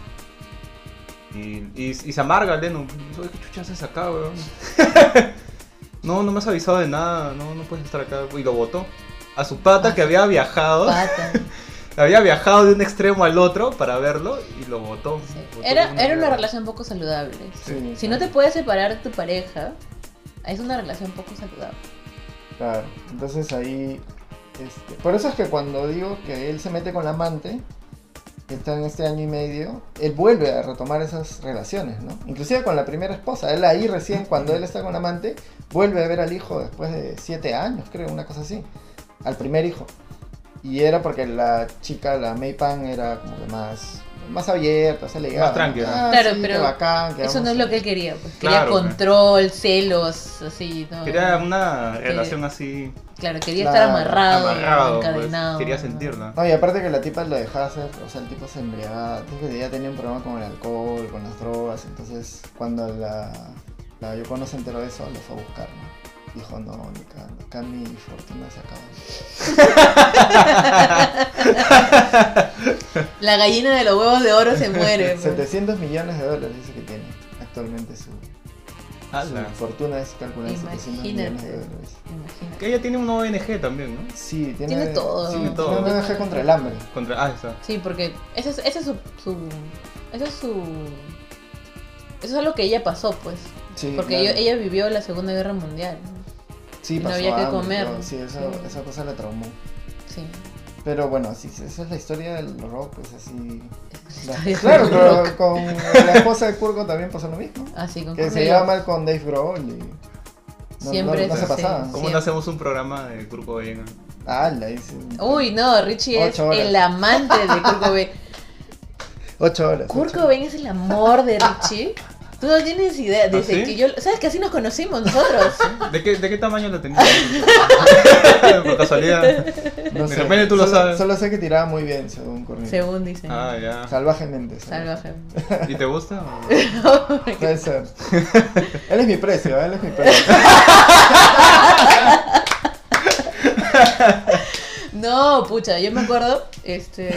Y, y, y se amarga Lennon. Dice, "Oye, ¿qué chucha haces acá, weón? no, no me has avisado de nada, no, no puedes estar acá. Y lo botó. A su pata que había viajado. Pata. Había viajado de un extremo al otro para verlo y lo. Sí. Botó Era, como era una relación poco saludable. sí, Si no te puedes separar de tu pareja, es una relación poco saludable. Claro, entonces ahí... este, por eso es que cuando digo que él se mete con la amante, que está en este año y medio, él vuelve a retomar esas relaciones, ¿no? Inclusive con la primera esposa. Él ahí recién, cuando él está con la amante, vuelve a ver al hijo después de siete años, creo, una cosa así. Al primer hijo. Y era porque la chica, la May Pan, era como que más, más abierta, se le llegaba. tranquila. Ah, Claro, sí, pero qué bacán, que Eso no es a- lo que él quería. Pues. Quería Claro, pues. control, celos, así. ¿no? Quería una relación así. Claro, quería Claro, estar amarrado, amarrado, pues, encadenado. quería ¿no? sentirla. No, y aparte que la tipa lo dejaba hacer, o sea, el tipo se embriagaba, tipo que ya tenía un problema con el alcohol, con las drogas, entonces cuando la, la Yoko no se enteró de eso, lo fue a buscar, ¿no? Dijo, no, Nika, acá mi fortuna se acaba. La gallina de los huevos de oro se muere. pues. 700 millones de dólares dice que tiene actualmente su, Ala. su fortuna es calculada en 700 millones de Imagínate. dólares. Imagínate. Que ella tiene un ONG también, ¿no? Sí, tiene, Tiene todo. Tiene todo. Tiene una ONG contra el hambre. Contra... Ah, está. Sí, porque ese es, ese es su, su. Eso es su. Eso es algo que ella pasó, pues. Sí, Porque claro. ella, ella vivió la Segunda Guerra Mundial. sí, no pasó había que hambre comer. todo, Sí, eso, Sí. esa cosa la traumó. Sí. Pero bueno, sí, esa es la historia del rock, pues así. La- claro, pero con la esposa de Kurgo también pasó lo mismo. Así con Que se lleva mal con Dave Grohl y. No, Siempre no, no se pasaba. ¿Cómo Siempre. no hacemos un programa de Grupo Vega? Ah, la hice. Uy, no, Richie es horas. el amante de Kurt Cobain. Ocho horas. Kurt. Cobain es el amor de Richie. Tú no tienes idea. Desde ¿Ah, sí? que yo. ¿Sabes que así nos conocimos nosotros? ¿De qué, de qué tamaño la tenías? Por casualidad. No de sé, repente tú lo sabes. Solo sé que tiraba muy bien, según Cornelio. Según dicen. Ah, ya. Salvajemente. salvaje. Salvaje. ¿Y te gusta? o- Puede ser. él es mi precio, él es mi precio. No, pucha, yo me acuerdo, este,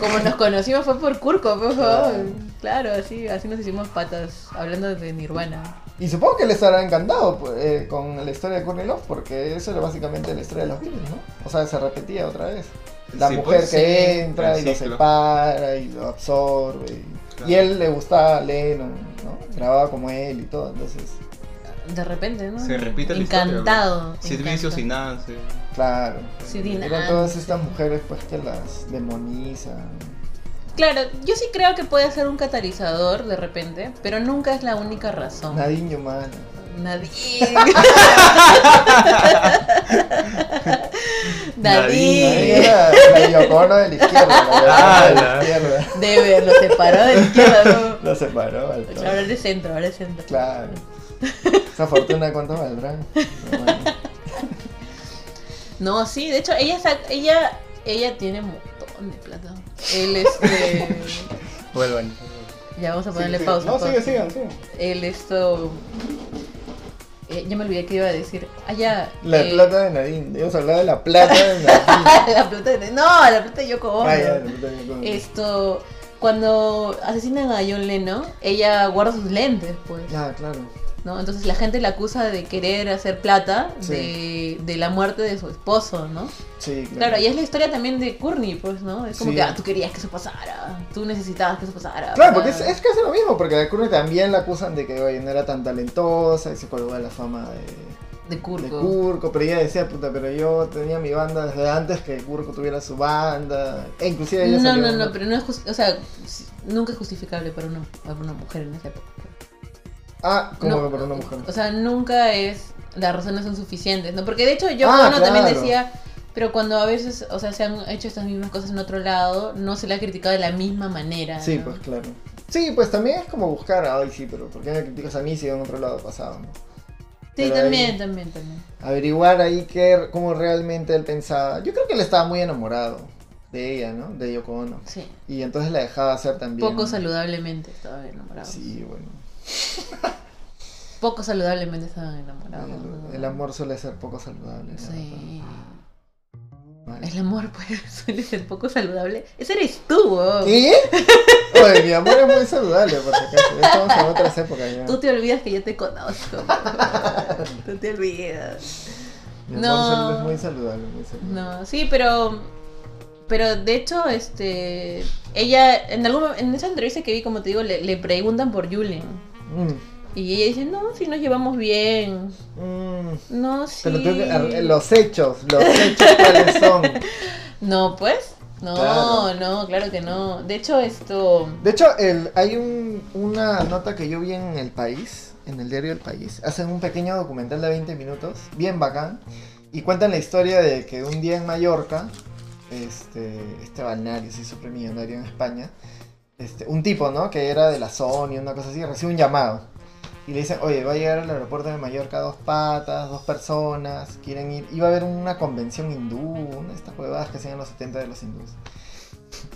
como nos conocimos fue por Kurko, por favor. Claro, así, así nos hicimos patas, hablando de Nirvana. Y supongo que les habrá encantado pues, eh, con la historia de Courtney Love, porque eso era básicamente la historia de los Beatles, ¿no? O sea, se repetía otra vez. La Sí, mujer pues, que sí. entra y lo separa y lo absorbe. Y, Claro. y él le gustaba Lennon, ¿no? Grababa como él y todo, entonces, De repente, ¿no? Se repite la historia. Encantado. Y Nancy. Claro. Sí, Dean Eran todas estas mujeres pues que las demonizan. Claro, yo sí creo que puede ser un catalizador de repente, pero nunca es la única razón. Nadie humana. Nadie. Nadie Nadie. era la Yoko Ono de la izquierda. La Ono de Ah, la izquierda. Debe, lo separó de la izquierda, ¿no? Lo separó. al. Ahora eres centro, ahora es centro. Claro. Esa fortuna, ¿cuánto valdrá? Pero bueno. No, sí, de hecho, ella, ella, ella tiene un montón de plata. Él, este. Vuelvan. ya vamos a ponerle Sí, pausa. No, pausa. sigue, sigan, sigan. Él, esto. eh, ya me olvidé que iba a decir. Ah, ya. La eh, plata de Nadine. Debemos hablar de la plata de Nadine. la plata de. No, la plata de Yoko Ono. Ah, ya, la plata de Yoko Ono. Esto. Cuando asesinan a John Lennon, ella guarda sus lentes, pues. Ah, claro. ¿No? Entonces la gente la acusa de querer hacer plata Sí. de, de la muerte de su esposo, ¿no? Sí, Claro, y es la historia también de Courtney, pues, ¿no? Es como Sí. que ah, tú querías que eso pasara, tú necesitabas que eso pasara. Claro, porque es, casi lo mismo, porque a Courtney también la acusan de que oye, no era tan talentosa y se colgó de la fama de, de de Kurko. Kurko, pero ella decía, puta, pero yo tenía mi banda desde antes que Kurko tuviera su banda, e inclusive ella No, no, no, pero no es just- o sea, nunca es justificable para una, para una mujer en esa época. Ah, como No, para una mujer. O sea, nunca es, las razones son suficientes, ¿no? Porque de hecho yo Ah, también decía, pero cuando a veces, o sea, se han hecho estas mismas cosas en otro lado, no se le ha criticado de la misma manera. Sí, ¿no? pues claro. Sí, pues también es como buscar, ay sí, pero ¿por qué me criticas a mí si en otro lado pasaba? no? Sí, Pero también, ahí- también, también. Averiguar ahí qué, cómo realmente él pensaba. Yo creo que él estaba muy enamorado de ella, ¿no? De Yoko Ono. Sí. Y entonces la dejaba hacer también. Poco saludablemente estaban enamorados. Sí, bueno. Poco saludablemente estaban enamorados. El, el amor suele ser poco saludable. Sí. Vale. El amor pues, suele ser poco saludable. Ese eres tú, weón. ¿Qué? Oye, mi amor es muy saludable, por acaso. Estamos en otras épocas ya. Tú te olvidas que yo te conozco. Tú te olvidas. Mi amor No. es muy saludable, muy saludable. No, sí, pero. Pero de hecho, este. Ella, en algún en esa entrevista que vi, como te digo, le, le preguntan por Julen. Mm, Y ella dice, no, si nos llevamos bien. mm. No, sí. Pero que- ar- los hechos, los hechos cuáles son. No, pues. No, Claro. no, claro que no. De hecho, esto. De hecho, el, hay un- una nota que yo vi en El País, en el diario El País. Hacen un pequeño documental de 20 minutos, bien bacán. Y cuentan la historia de que un día en Mallorca, este, este balneario se hizo premillonario en España. Este, un tipo, ¿no? Que era de la Sony, una cosa así, recibe un llamado. Y le dicen, oye, va a llegar al aeropuerto de Mallorca dos patas, dos personas, quieren ir. Iba a haber una convención hindú, una de estas huevadas que hacían en los 70 de los hindúes.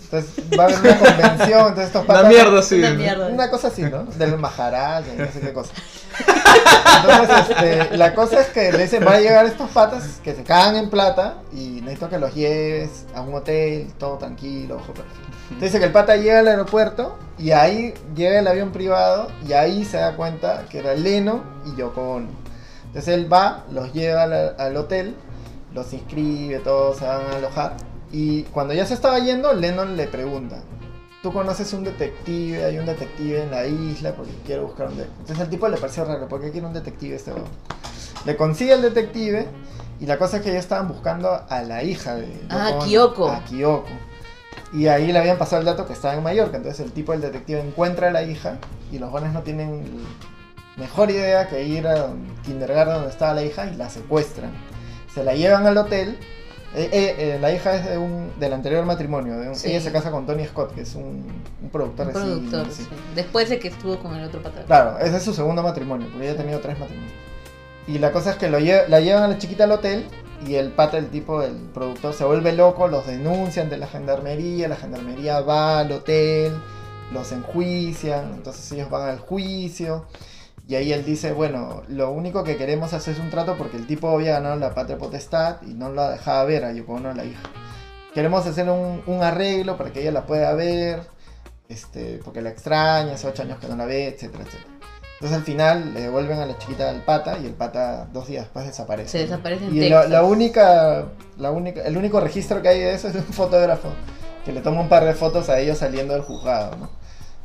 Entonces va a haber una convención, entonces estos patas. Una mierda, sí. Una mierda. Una cosa así, ¿no? Del Maharaj, no sé qué cosa. Entonces, este, la cosa es que le dicen, va a llegar estos patas que se cagan en plata y necesito que los lleves a un hotel, todo tranquilo, ojo perfecto. Entonces dice que el pata llega al aeropuerto y ahí llega el avión privado y ahí se da cuenta que era Leno y Yoko Ono. Entonces él va, los lleva al, al hotel, los inscribe, todos se van a alojar. Y cuando ya se estaba yendo, Lennon le pregunta, tú conoces un detective, hay un detective en la isla porque quiero buscar un detective. Entonces el tipo le pareció raro, ¿por qué quiere un detective este huevón? Le consigue el detective y la cosa es que ellos estaban buscando a la hija de Yoko Ah, Ono, Kyoko. A Kyoko. Y ahí le habían pasado el dato que estaba en Mallorca. Entonces el tipo del detective encuentra a la hija y los jóvenes no tienen mejor idea que ir a kindergarten donde estaba la hija y la secuestran. Se la llevan al hotel. Eh, eh, eh, la hija es de un, del anterior matrimonio. de un- Sí. Ella se casa con Tony Scott, que es un, un productor Un de productor, sí. Después de que estuvo con el otro pata. Claro, ese es su segundo matrimonio, porque ella ha tenido tres matrimonios. Y la cosa es que lo lle- la llevan a la chiquita al hotel y el pata, el tipo, el productor, se vuelve loco, los denuncia ante la gendarmería, la gendarmería va al hotel, los enjuician, entonces ellos van al juicio. Y ahí él dice, bueno, lo único que queremos hacer es un trato porque el tipo había ganado la patria potestad y no la dejaba ver a Yoko Ono, a la hija. Queremos hacer un, un arreglo para que ella la pueda ver, este, porque la extraña, hace ocho años que no la ve, etcétera, etcétera. Entonces al final le devuelven a la chiquita al pata y el pata dos días después desaparece. Se desaparece en Y la, única, la única, el único registro que hay de eso es de un fotógrafo que le toma un par de fotos a ellos saliendo del juzgado, ¿no?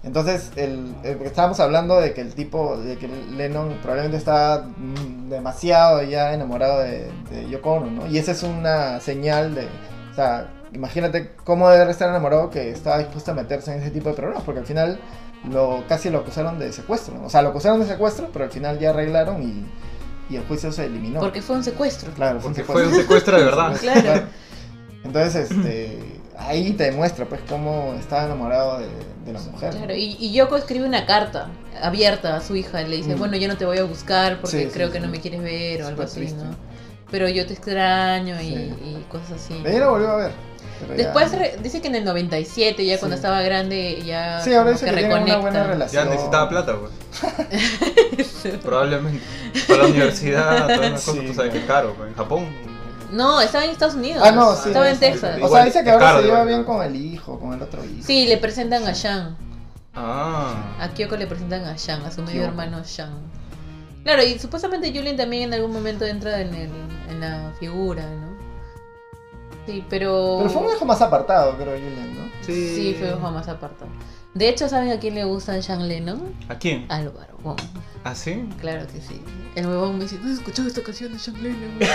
Entonces, el, el- porque estábamos hablando de que el tipo, de que Lennon probablemente estaba mm, demasiado ya enamorado de, de Yoko Ono, ¿no? Y esa es una señal de, o sea, imagínate cómo debe estar enamorado que estaba dispuesto a meterse en ese tipo de problemas, porque al final lo casi lo acusaron de secuestro, ¿no? O sea, lo acusaron de secuestro, pero al final ya arreglaron y, y el juicio se eliminó. Porque fue un secuestro. Claro, fue un Porque secuestro. fue un secuestro de verdad. Claro. Entonces, este, ahí te demuestra, pues, cómo estaba enamorado de, de la mujer. Claro, y, y Yoko escribe una carta abierta a su hija. Le dice, Mm. bueno, yo no te voy a buscar porque Sí, sí, creo que sí. no me quieres ver o algo así, triste. ¿no? Pero yo te extraño y, Sí. y cosas así. De ahí lo volvió a ver. pero ya- Después re- dice que en el 97, ya cuando estaba grande, ya Sí, ahora dice que, tienen una buena relación. Ya necesitaba plata, pues. Probablemente. Para la universidad, todas las cosas, Sí. tú sabes que es caro. pues. En Japón. No, estaba en Estados Unidos. Ah, no, sí. Estaba en sí. Texas. O sea, dice que ahora se lleva bien con el hijo, con el otro hijo. Sí, le presentan a Shang. Ah. A Kyoko le presentan a Shang, a su medio Kyoko. hermano Shang. Claro, y supuestamente Julian también en algún momento entra en, el, en la figura, ¿no? Sí, pero... Pero fue un hijo más apartado, creo, Julian, ¿no? Sí, fue un más apartado. De hecho, ¿saben a quién le gusta Sean Lennon? ¿A quién? Al barbón. ¿Ah, sí? Claro que sí. El huevón me dice, ¿no has escuchado esta canción de Sean Lennon?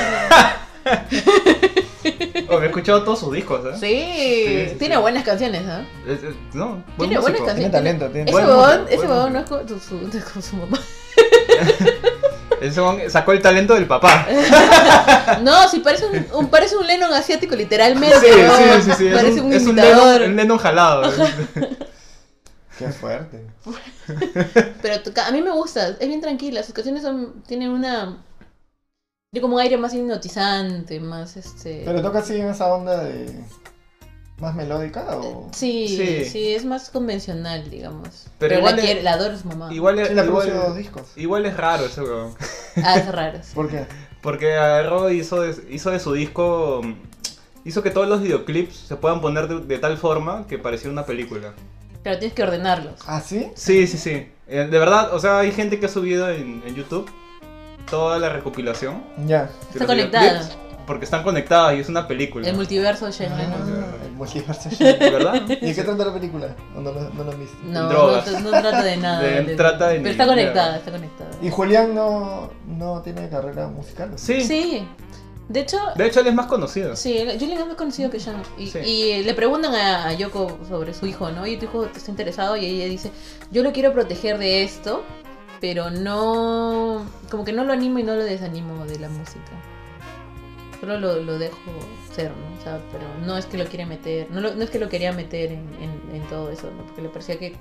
Oh, me he escuchado todos sus discos, ¿eh? sí, sí, tiene sí. buenas canciones, ¿ah? Es- es- no, buen Tiene buenas canciones. Tiene talento, tiene Ese huevón, ese huevón no es con su, su- con su mamá. Ese huevón sacó el talento del papá. No, sí, parece un, un- parece un Lennon asiático, literalmente. Sí, sí, sí, sí. Es Parece un, un, es un imitador. Lennon, un Lennon jalado. Qué fuerte. Pero a mí me gusta, es bien tranquila. Sus canciones son, tienen una. Tiene como un aire más hipnotizante, más este. Pero toca así en esa onda de. ¿Más melódica o.? Sí, Sí. sí, es más convencional, digamos. Pero Pero, igual la, es- quiere- la adoro su mamá. Igual, es- Sí, igual, dos discos. igual es raro ese huevón. Ah, es raro. sí. ¿Por qué? Porque agarró y hizo de, hizo de su disco. Hizo que todos los videoclips se puedan poner de, de tal forma que pareciera una película. Pero tienes que ordenarlos. ¿Ah, sí? Sí, sí, sí. Eh, De verdad, o sea, hay gente que ha subido en, en YouTube toda la recopilación. Ya. de Está conectada. Porque están conectadas y es una película. El multiverso de Lennon. Ah, el multiverso. ¿Verdad? ¿Y de qué trata la película? ¿O no, lo- no lo han visto? No, no, Drogas. no trata de nada. De- trata de Pero está conectada, está conectada. ¿Y Julián no, no tiene carrera musical? ¿o Sí. Sí. De hecho, De hecho, él es más conocido. Sí, Julian es más conocido que Sean. Y, Sí. y le preguntan a, a Yoko sobre su hijo, ¿no? Y tu hijo está interesado y ella dice, yo lo quiero proteger de esto, pero no... Como que no lo animo y no lo desanimo de la música. Solo lo, lo dejo ser, ¿no? O sea, pero no es que lo quiere meter, no, lo- no es que lo quería meter en, en- en todo eso, ¿no? Porque le parecía que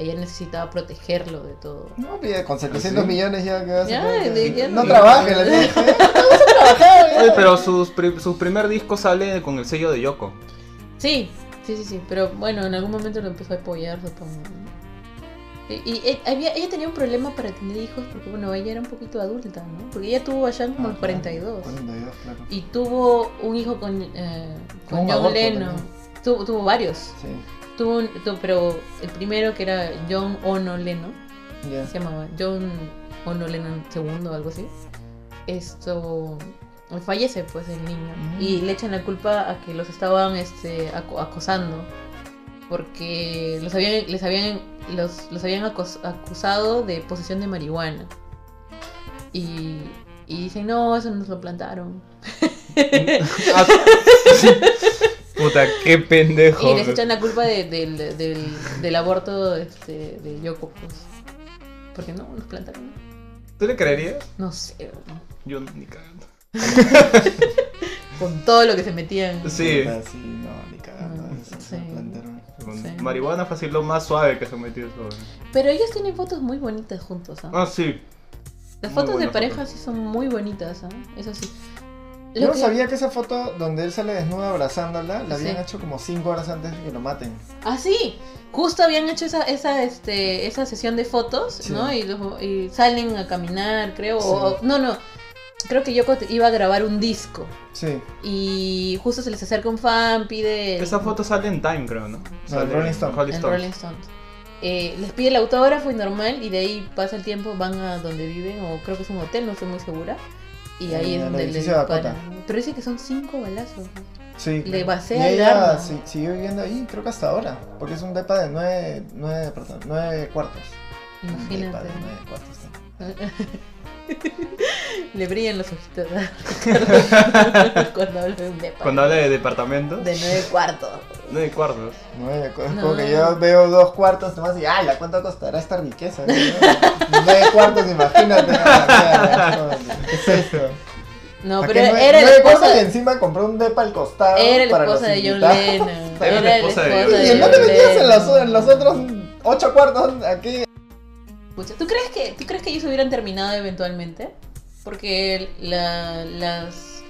ella necesitaba protegerlo de todo. No, pide, con 700 ¿Sí? millones ya que vas a Ya, hacer? de- ya No no- trabaje, le dije. "Eh, no vas a trabajar, ya". Oye, pero sus pri- su primer disco sale con el sello de Yoko. Sí, sí, sí, sí. Pero bueno, en algún momento lo empezó a apoyar, supongo. Y, y, eh, había, ella tenía un problema para tener hijos porque, bueno, ella era un poquito adulta, ¿no? Porque ella tuvo a Sean como a los 42. 42, claro. Y tuvo un hijo con, eh, con John Lennon. Tuvo, tuvo varios. Sí, Tuvo un- tu- pero el primero que era John Ono Lennon, se llamaba John Ono Lennon II o algo así. Esto fallece pues el niño Mm. y le echan la culpa a que los estaban este, aco- acosando porque los habían les habían los, los habían acusado de posesión de marihuana y, y dicen no eso nos lo plantaron Ah, Puta, qué pendejo. y les echan la culpa de- del, del, del aborto este, de Yoko pues porque no nos plantaron ¿Tú le creerías? no sé Yo ni cagando. con todo lo que se metían Sí. Sí, no, ni cagando. Mm, eso sí. se plantaron. Con Sí. marihuana fácil lo más suave que se metió eso. Pero ellos tienen fotos muy bonitas juntos, ¿ah? Ah, sí. Las muy fotos de pareja foto. sí son muy bonitas, ¿ah? Eso sí. Yo Lo no que- sabía que esa foto donde él sale desnudo abrazándola la habían Sí. hecho como 5 horas antes de que lo maten. Ah, sí. Justo habían hecho esa, esa, este, esa sesión de fotos, Sí. ¿no? Y, los- y salen a caminar, creo. Sí. o- no, no. Creo que Yoko te- iba a grabar un disco. Sí, Y justo se les acerca un fan, pide. Esa foto sale en Time, creo, ¿no? Sale en Rolling Stone. Rolling en Stone. Rolling Stones. Eh, les pide el autógrafo y normal, y de ahí pasa el tiempo, van a donde viven, o creo que es un hotel, no estoy muy segura. Y ahí es donde le disparan. Pero dice que son cinco balazos. sí. Le basea y el ella arma. si- siguió viviendo ahí, creo que hasta ahora. Porque es un depa de 9 nueve, departamentos- nueve cuartos. Un depa Imagínate. de 9 cuartos. ¿no? Le brillan los ojitos cuando habla de un depa. Cuando habla de departamento, De nueve cuartos. no hay cuartos. Nueve cuartos. No. Como que yo veo dos cuartos nomás y ¡ay! ¿a cuánto costará esta riqueza? ¿no? nueve cuartos, imagínate. ¿Qué es esto? No, ¿Para pero nueve- era la nueve esposa, cuartos y encima compró un depa al costado. era la esposa de John. Lennon. Era la la esposa de John de ¿Y en John dónde metías en los, Lennon. en los otros ocho cuartos? Aquí. ¿tú crees que tú crees que ellos hubieran terminado eventualmente? Porque la, las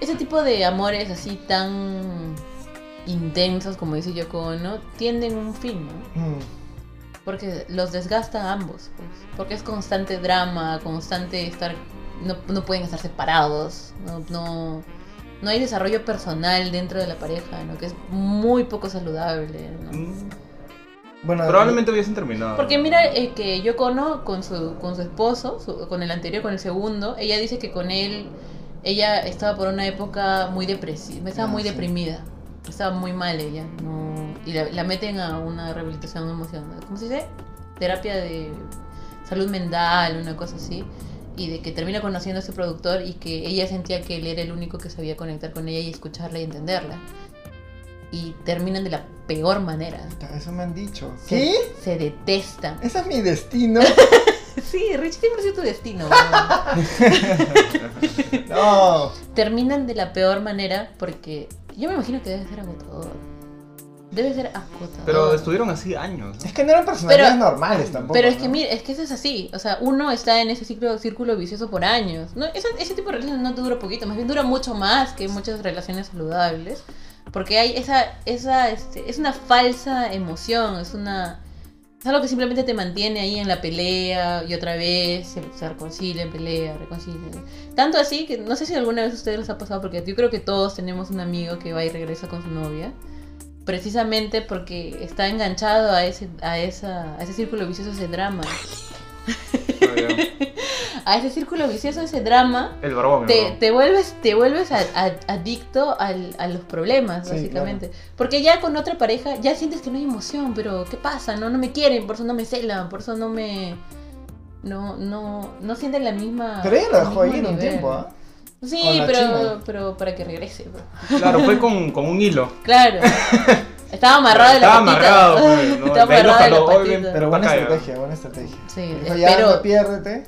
ese tipo de amores así tan intensos como dice Yoko Ono tienden un fin, ¿no? Mm, Porque los desgasta a ambos, pues. Porque es constante drama, constante estar no, no pueden estar separados, no, no no hay desarrollo personal dentro de la pareja, ¿no? Que es muy poco saludable, ¿no? Mm. Bueno, Probablemente hubiesen terminado. Porque mira eh, que Yoko Ono con su, con su esposo, su- con el anterior, con el segundo, ella dice que con él, ella estaba por una época muy depresiva, estaba Ah, muy sí. deprimida, estaba muy mal ella, no, y la, la meten a una rehabilitación emocional, ¿cómo se dice? Terapia de salud mental, una cosa así, y de que termina conociendo a ese productor y que ella sentía que él era el único que sabía conectar con ella y escucharla y entenderla. Y terminan de la peor manera. Eso me han dicho. Se- ¿Qué? Se detestan. Ese es mi destino. Sí, Rich siempre ha sido tu destino. No. Terminan de la peor manera porque yo me imagino que debe ser agotador. Debe ser agotador. Pero estuvieron así años. ¿no? Es que no eran personalidades Pero- normales tampoco. Pero es que ¿no? mira, es que eso es así. O sea, uno está en ese ciclo, círculo vicioso por años. No, ese, ese tipo de relaciones no dura poquito, más bien dura mucho más que muchas relaciones saludables. Porque hay esa, esa, este, es una falsa emoción, es una. Es algo que simplemente te mantiene ahí en la pelea y otra vez se, se reconcilian, pelea, reconcilian. Tanto así que no sé si alguna vez a ustedes les ha pasado, porque yo creo que todos tenemos un amigo que va y regresa con su novia. Precisamente porque está enganchado a ese, a esa, a ese círculo vicioso, ese drama. Ah, ya. A ese círculo vicioso, ese drama, El barbón. el te, barbón. te vuelves, te vuelves a- a- adicto al- a los problemas, Sí, básicamente. Porque ya con otra pareja ya sientes que no hay emoción, pero ¿qué pasa? No, no me quieren, por eso no me celan, por eso no me. No, no, no sienten la misma. Pero ella lo el dejó mismo ir un tiempo, ¿ah? Sí, la pero, china. pero para que regrese. bro. Claro, fue con, con un hilo. Claro. Estaba amarrado de la Estaba patita. amarrado, pues, ¿no? Estaba ahí amarrado de la. Pero buena estrategia, buena estrategia. Sí, Dijo, ya, piérdete.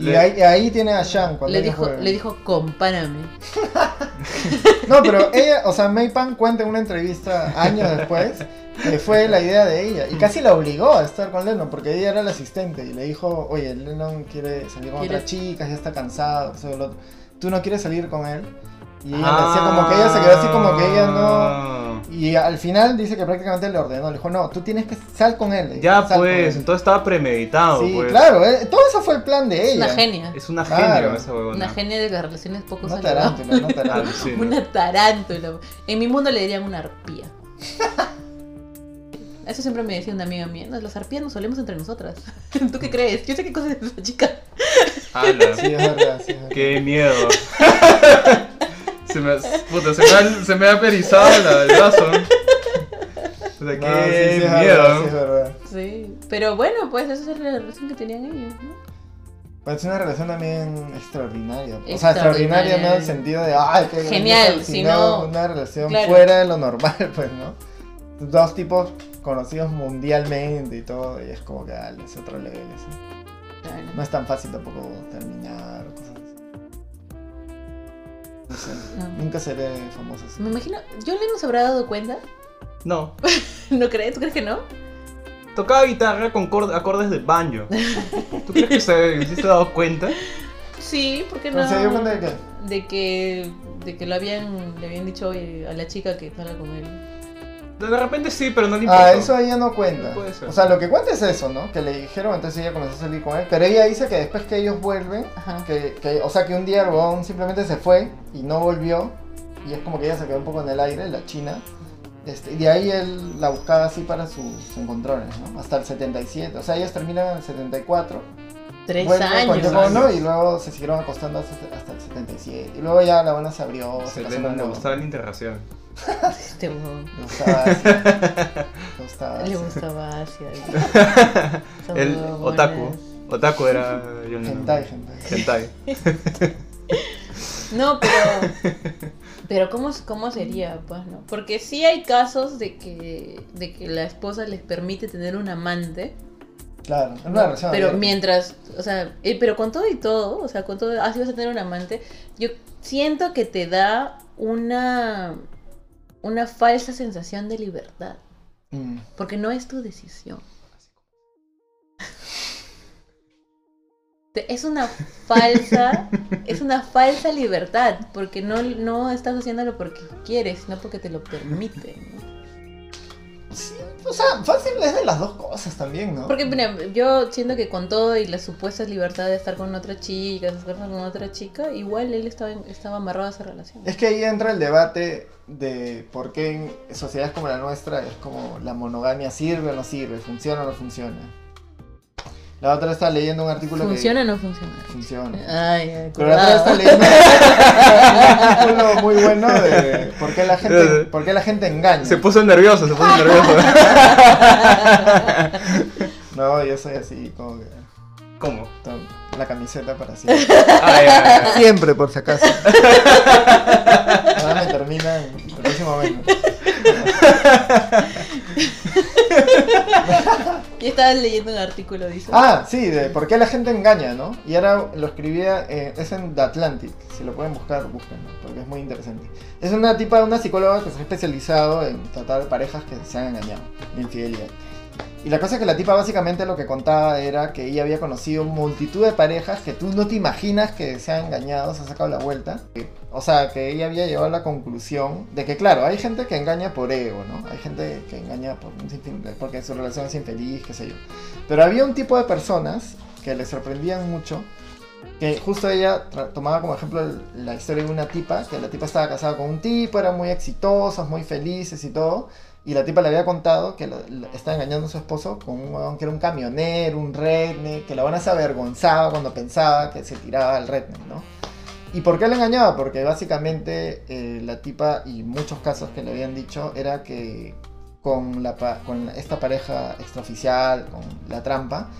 Y Le- ahí, ahí tiene a Shang cuando le dijo, le dijo, compárame. No, pero ella, o sea, May Pan cuenta en una entrevista años después que fue la idea de ella y casi la obligó a estar con Lennon porque ella era la asistente y le dijo, oye, Lennon quiere salir con Quiere- otras chicas, ya está cansado, lo otro. tú no quieres salir con él. Y ella le decía como que ella se quedó así como que ella no... Ah. Y al final dice que prácticamente le ordenó, le dijo, no, tú tienes que sal con él. Ya sal pues, él". entonces estaba premeditado. Sí, pues. claro, eh, todo eso fue el plan de Es ella. una genia. Es una Claro. genia esa huevona. Una genia de las relaciones poco No saludables. tarántula, no tarántula. Alucina. Una tarántula. En mi mundo le dirían una arpía. Eso siempre me decía una amiga mía. No, las arpías nos solemos entre nosotras. ¿Tú qué crees? Yo sé qué cosa es esa chica. Ala, Sí, es verdad, sí, es verdad. Qué miedo. Se, me, puta, se, me ha, se me ha perizado la- el brazo. O sea, No, qué sí, sí, es miedo. verdad, sí, es verdad. Sí. Pero bueno, pues esa es la relación que tenían ellos, ¿no? Parece una relación también extraordinaria. O sea, Extraordinaria. no en el sentido de, ay, qué Genial, grandioso", sino- una relación Claro. fuera de lo normal, pues, ¿no? Dos tipos conocidos mundialmente y todo, y es como que, dale, es otro level, así. Claro. No es tan fácil tampoco terminar. No sé, No. nunca seré famoso así. Me imagino, ¿John Lennon se habrá dado cuenta? No. ¿No crees? ¿Tú crees que no? Tocaba guitarra con cor- acordes de banjo. ¿Tú crees que se, se ha dado cuenta? Sí, ¿por qué no? ¿Pero se dio cuenta de qué? De que, de que lo habían, le habían dicho oye, a la chica que salga con él. De repente sí, pero no le importa. Ah, eso ella no cuenta. Puede ser. O sea, lo que cuenta es eso, ¿no? Que le dijeron, entonces ella comenzó a salir con él. Pero ella dice que después que ellos vuelven, Ajá. que, que- o sea, que un día el huevón simplemente se fue y no volvió. Y es como que ella se quedó un poco en el aire, la china. Este, y de ahí él la buscaba así para sus encontrones, ¿no? Hasta el 77. O sea, ellos terminan en el 74. Tres con años. Ono y luego se siguieron acostando hasta, hasta el 77. Y luego ya la buena se abrió. Se se le, con le gustaba la interracial. Este huevón. Le gustaba Asia. Le gustaba Le Asia. gustaba Asia. Esa El otaku. Otaku era Lennon. Hentai, hentai. Hentai. No, pero. Pero ¿cómo, ¿cómo sería? Pues, ¿no? Porque sí hay casos de que, de que la esposa les permite tener un amante. Claro, es una ¿no? relación Pero abierta. mientras, o sea, eh, pero con todo y todo, o sea, con todo, así vas a tener un amante, yo siento que te da una, una falsa sensación de libertad, Mm. porque no es tu decisión. Es una falsa, es una falsa libertad, porque no, no estás haciéndolo porque quieres, sino porque te lo permiten. ¿no? Sí, O sea, fácil es de las dos cosas también, ¿no? Porque mira, yo siento que con todo y la supuesta libertad de estar con otra chica, de estar con otra chica, igual él estaba, estaba amarrado a esa relación. Es que ahí entra el debate de por qué en sociedades como la nuestra es como la monogamia sirve o no sirve, funciona o no funciona. La otra estaba leyendo un artículo ¿Funciona que... o no funciona? Funciona. Ay, ay, Pero la otra estaba leyendo un artículo muy bueno de por qué la gente, por qué la gente engaña. Se puso nervioso, se puso nervioso. No, yo soy así como que... ¿Cómo? La camiseta para siempre. Siempre, por si acaso. Ahora me termina en el próximo momento. Yo estaba leyendo un artículo, dice. Ah, sí, de por qué la gente engaña, ¿no? Y ahora lo escribía, eh, es en The Atlantic, si lo pueden buscar, búsquenlo, porque es muy interesante. Es una tipa, una psicóloga que se ha especializado en tratar parejas que se han engañado, de infidelidad. Y la cosa es que la tipa básicamente lo que contaba era que ella había conocido multitud de parejas que tú no te imaginas que se han engañado, se han sacado la vuelta. O sea, que ella había llegado a la conclusión de que, claro, hay gente que engaña por ego, ¿no? Hay gente que engaña por porque su relación es infeliz, qué sé yo. Pero había un tipo de personas que le sorprendían mucho, que justo ella tomaba como ejemplo la historia de una tipa, que la tipa estaba casada con un tipo, eran muy exitosos, muy felices y todo, y la tipa le había contado que lo- lo- estaba engañando a su esposo con un huevón que era un camionero, un redneck, que la buena se avergonzaba cuando pensaba que se tiraba al redneck, ¿no? ¿Y por qué le engañaba? Porque básicamente eh, la tipa, y muchos casos que le habían dicho, era que con esta pareja extraoficial, con la trampa,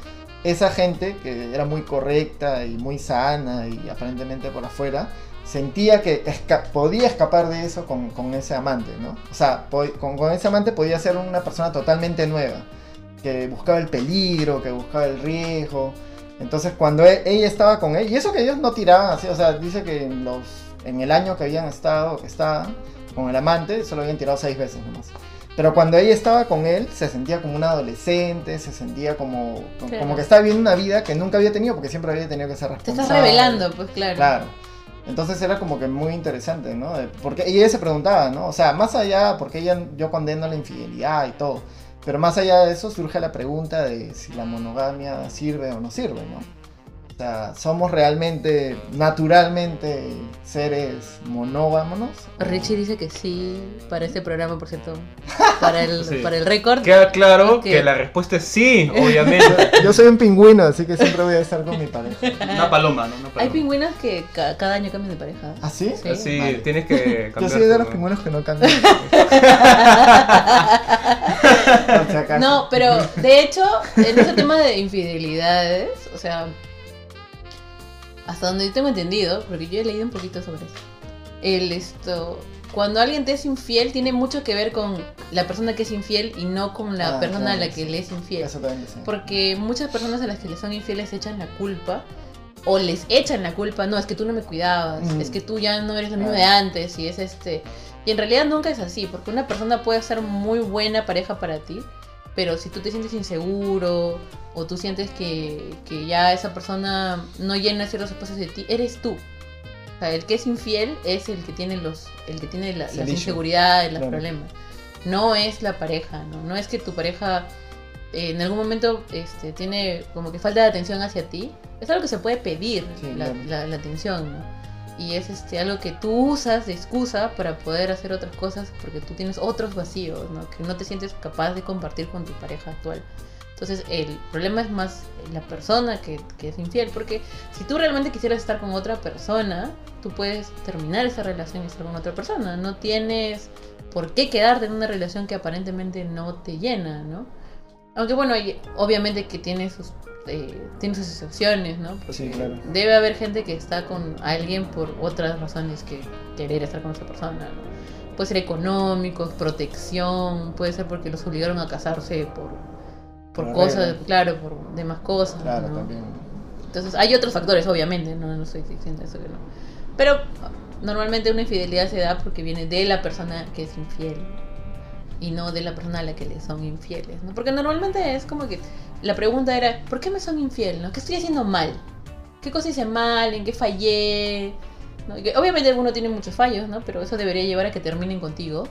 esa gente que era muy correcta y muy sana y aparentemente por afuera, sentía que esca- podía escapar de eso con, con ese amante, ¿no? O sea, con, con ese amante podía ser una persona totalmente nueva, que buscaba el peligro, que buscaba el riesgo. Entonces cuando e- ella estaba con él, y eso que ellos no tiraban así, o sea, dice que en, los, en el año que habían estado, que estaban con el amante, solo habían tirado seis veces nomás. Pero cuando ella estaba con él, se sentía como una adolescente, se sentía como, como que estaba viviendo una vida que nunca había tenido, porque siempre había tenido que ser Te responsable. estás revelando, pues claro. Claro. Entonces era como que muy interesante, ¿no? Porque, y ella se preguntaba, ¿no? O sea, más allá, porque ella, yo condeno la infidelidad y todo, pero más allá de eso surge la pregunta de si la monogamia sirve o no sirve, ¿no? O sea, ¿somos realmente, naturalmente, seres monógamos? Richie dice que sí para este programa, por cierto. Para el, Sí. para el récord. Queda claro que la respuesta es sí, obviamente. Yo soy un pingüino, así que siempre voy a estar con mi pareja. Una paloma, ¿no? Una paloma. Hay pingüinos que ca- cada año cambian de pareja. ¿Ah, sí? Sí. Así Vale. tienes que Yo cambiar. soy de los pingüinos que no cambian. No, pero de hecho, en ese tema de infidelidades, o sea, hasta donde yo tengo entendido, porque yo he leído un poquito sobre eso, el esto, cuando alguien te es infiel, tiene mucho que ver con la persona que es infiel y no con la Ah, persona a la que sí. le es infiel. Eso también decía. Porque muchas personas a las que le son infieles echan la culpa. O les echan la culpa, no, es que tú no me cuidabas, Mm. es que tú ya no eres lo mismo Ah. de antes, y es este. Y en realidad nunca es así, porque una persona puede ser muy buena pareja para ti, pero si tú te sientes inseguro, o tú sientes que, que ya esa persona no llena ciertos espacios de ti, eres tú. O sea, el que es infiel es el que tiene los, el que tiene la- las inseguridades, los Claro. problemas. No es la pareja, ¿no? No es que tu pareja eh, en algún momento este, tiene como que falta de atención hacia ti. Es algo que se puede pedir, Sí, la, claro. la- la atención, ¿no? Y es este, algo que tú usas de excusa para poder hacer otras cosas porque tú tienes otros vacíos, ¿no? Que no te sientes capaz de compartir con tu pareja actual. Entonces el problema es más la persona que, que es infiel, porque si tú realmente quisieras estar con otra persona, tú puedes terminar esa relación y estar con otra persona. No tienes por qué quedarte en una relación que aparentemente no te llena, ¿no? Aunque bueno, obviamente que tiene sus, eh, tiene sus excepciones, ¿no? Porque Sí, claro. Debe haber gente que está con alguien por otras razones que querer estar con esa persona, ¿no? Puede ser económicos, protección, puede ser porque los obligaron a casarse por, por cosas, regla. claro, por demás cosas. Claro, ¿no? también. Entonces, hay otros factores, obviamente, no, no estoy diciendo eso que no. Pero normalmente una infidelidad se da porque viene de la persona que es infiel y no de la persona a la que le son infieles, ¿no? Porque normalmente es como que la pregunta era, ¿por qué me son infiel? ¿no? ¿Qué estoy haciendo mal? ¿Qué cosa hice mal? ¿En qué fallé? ¿No? Que obviamente alguno tiene muchos fallos, ¿no? Pero eso debería llevar a que terminen contigo.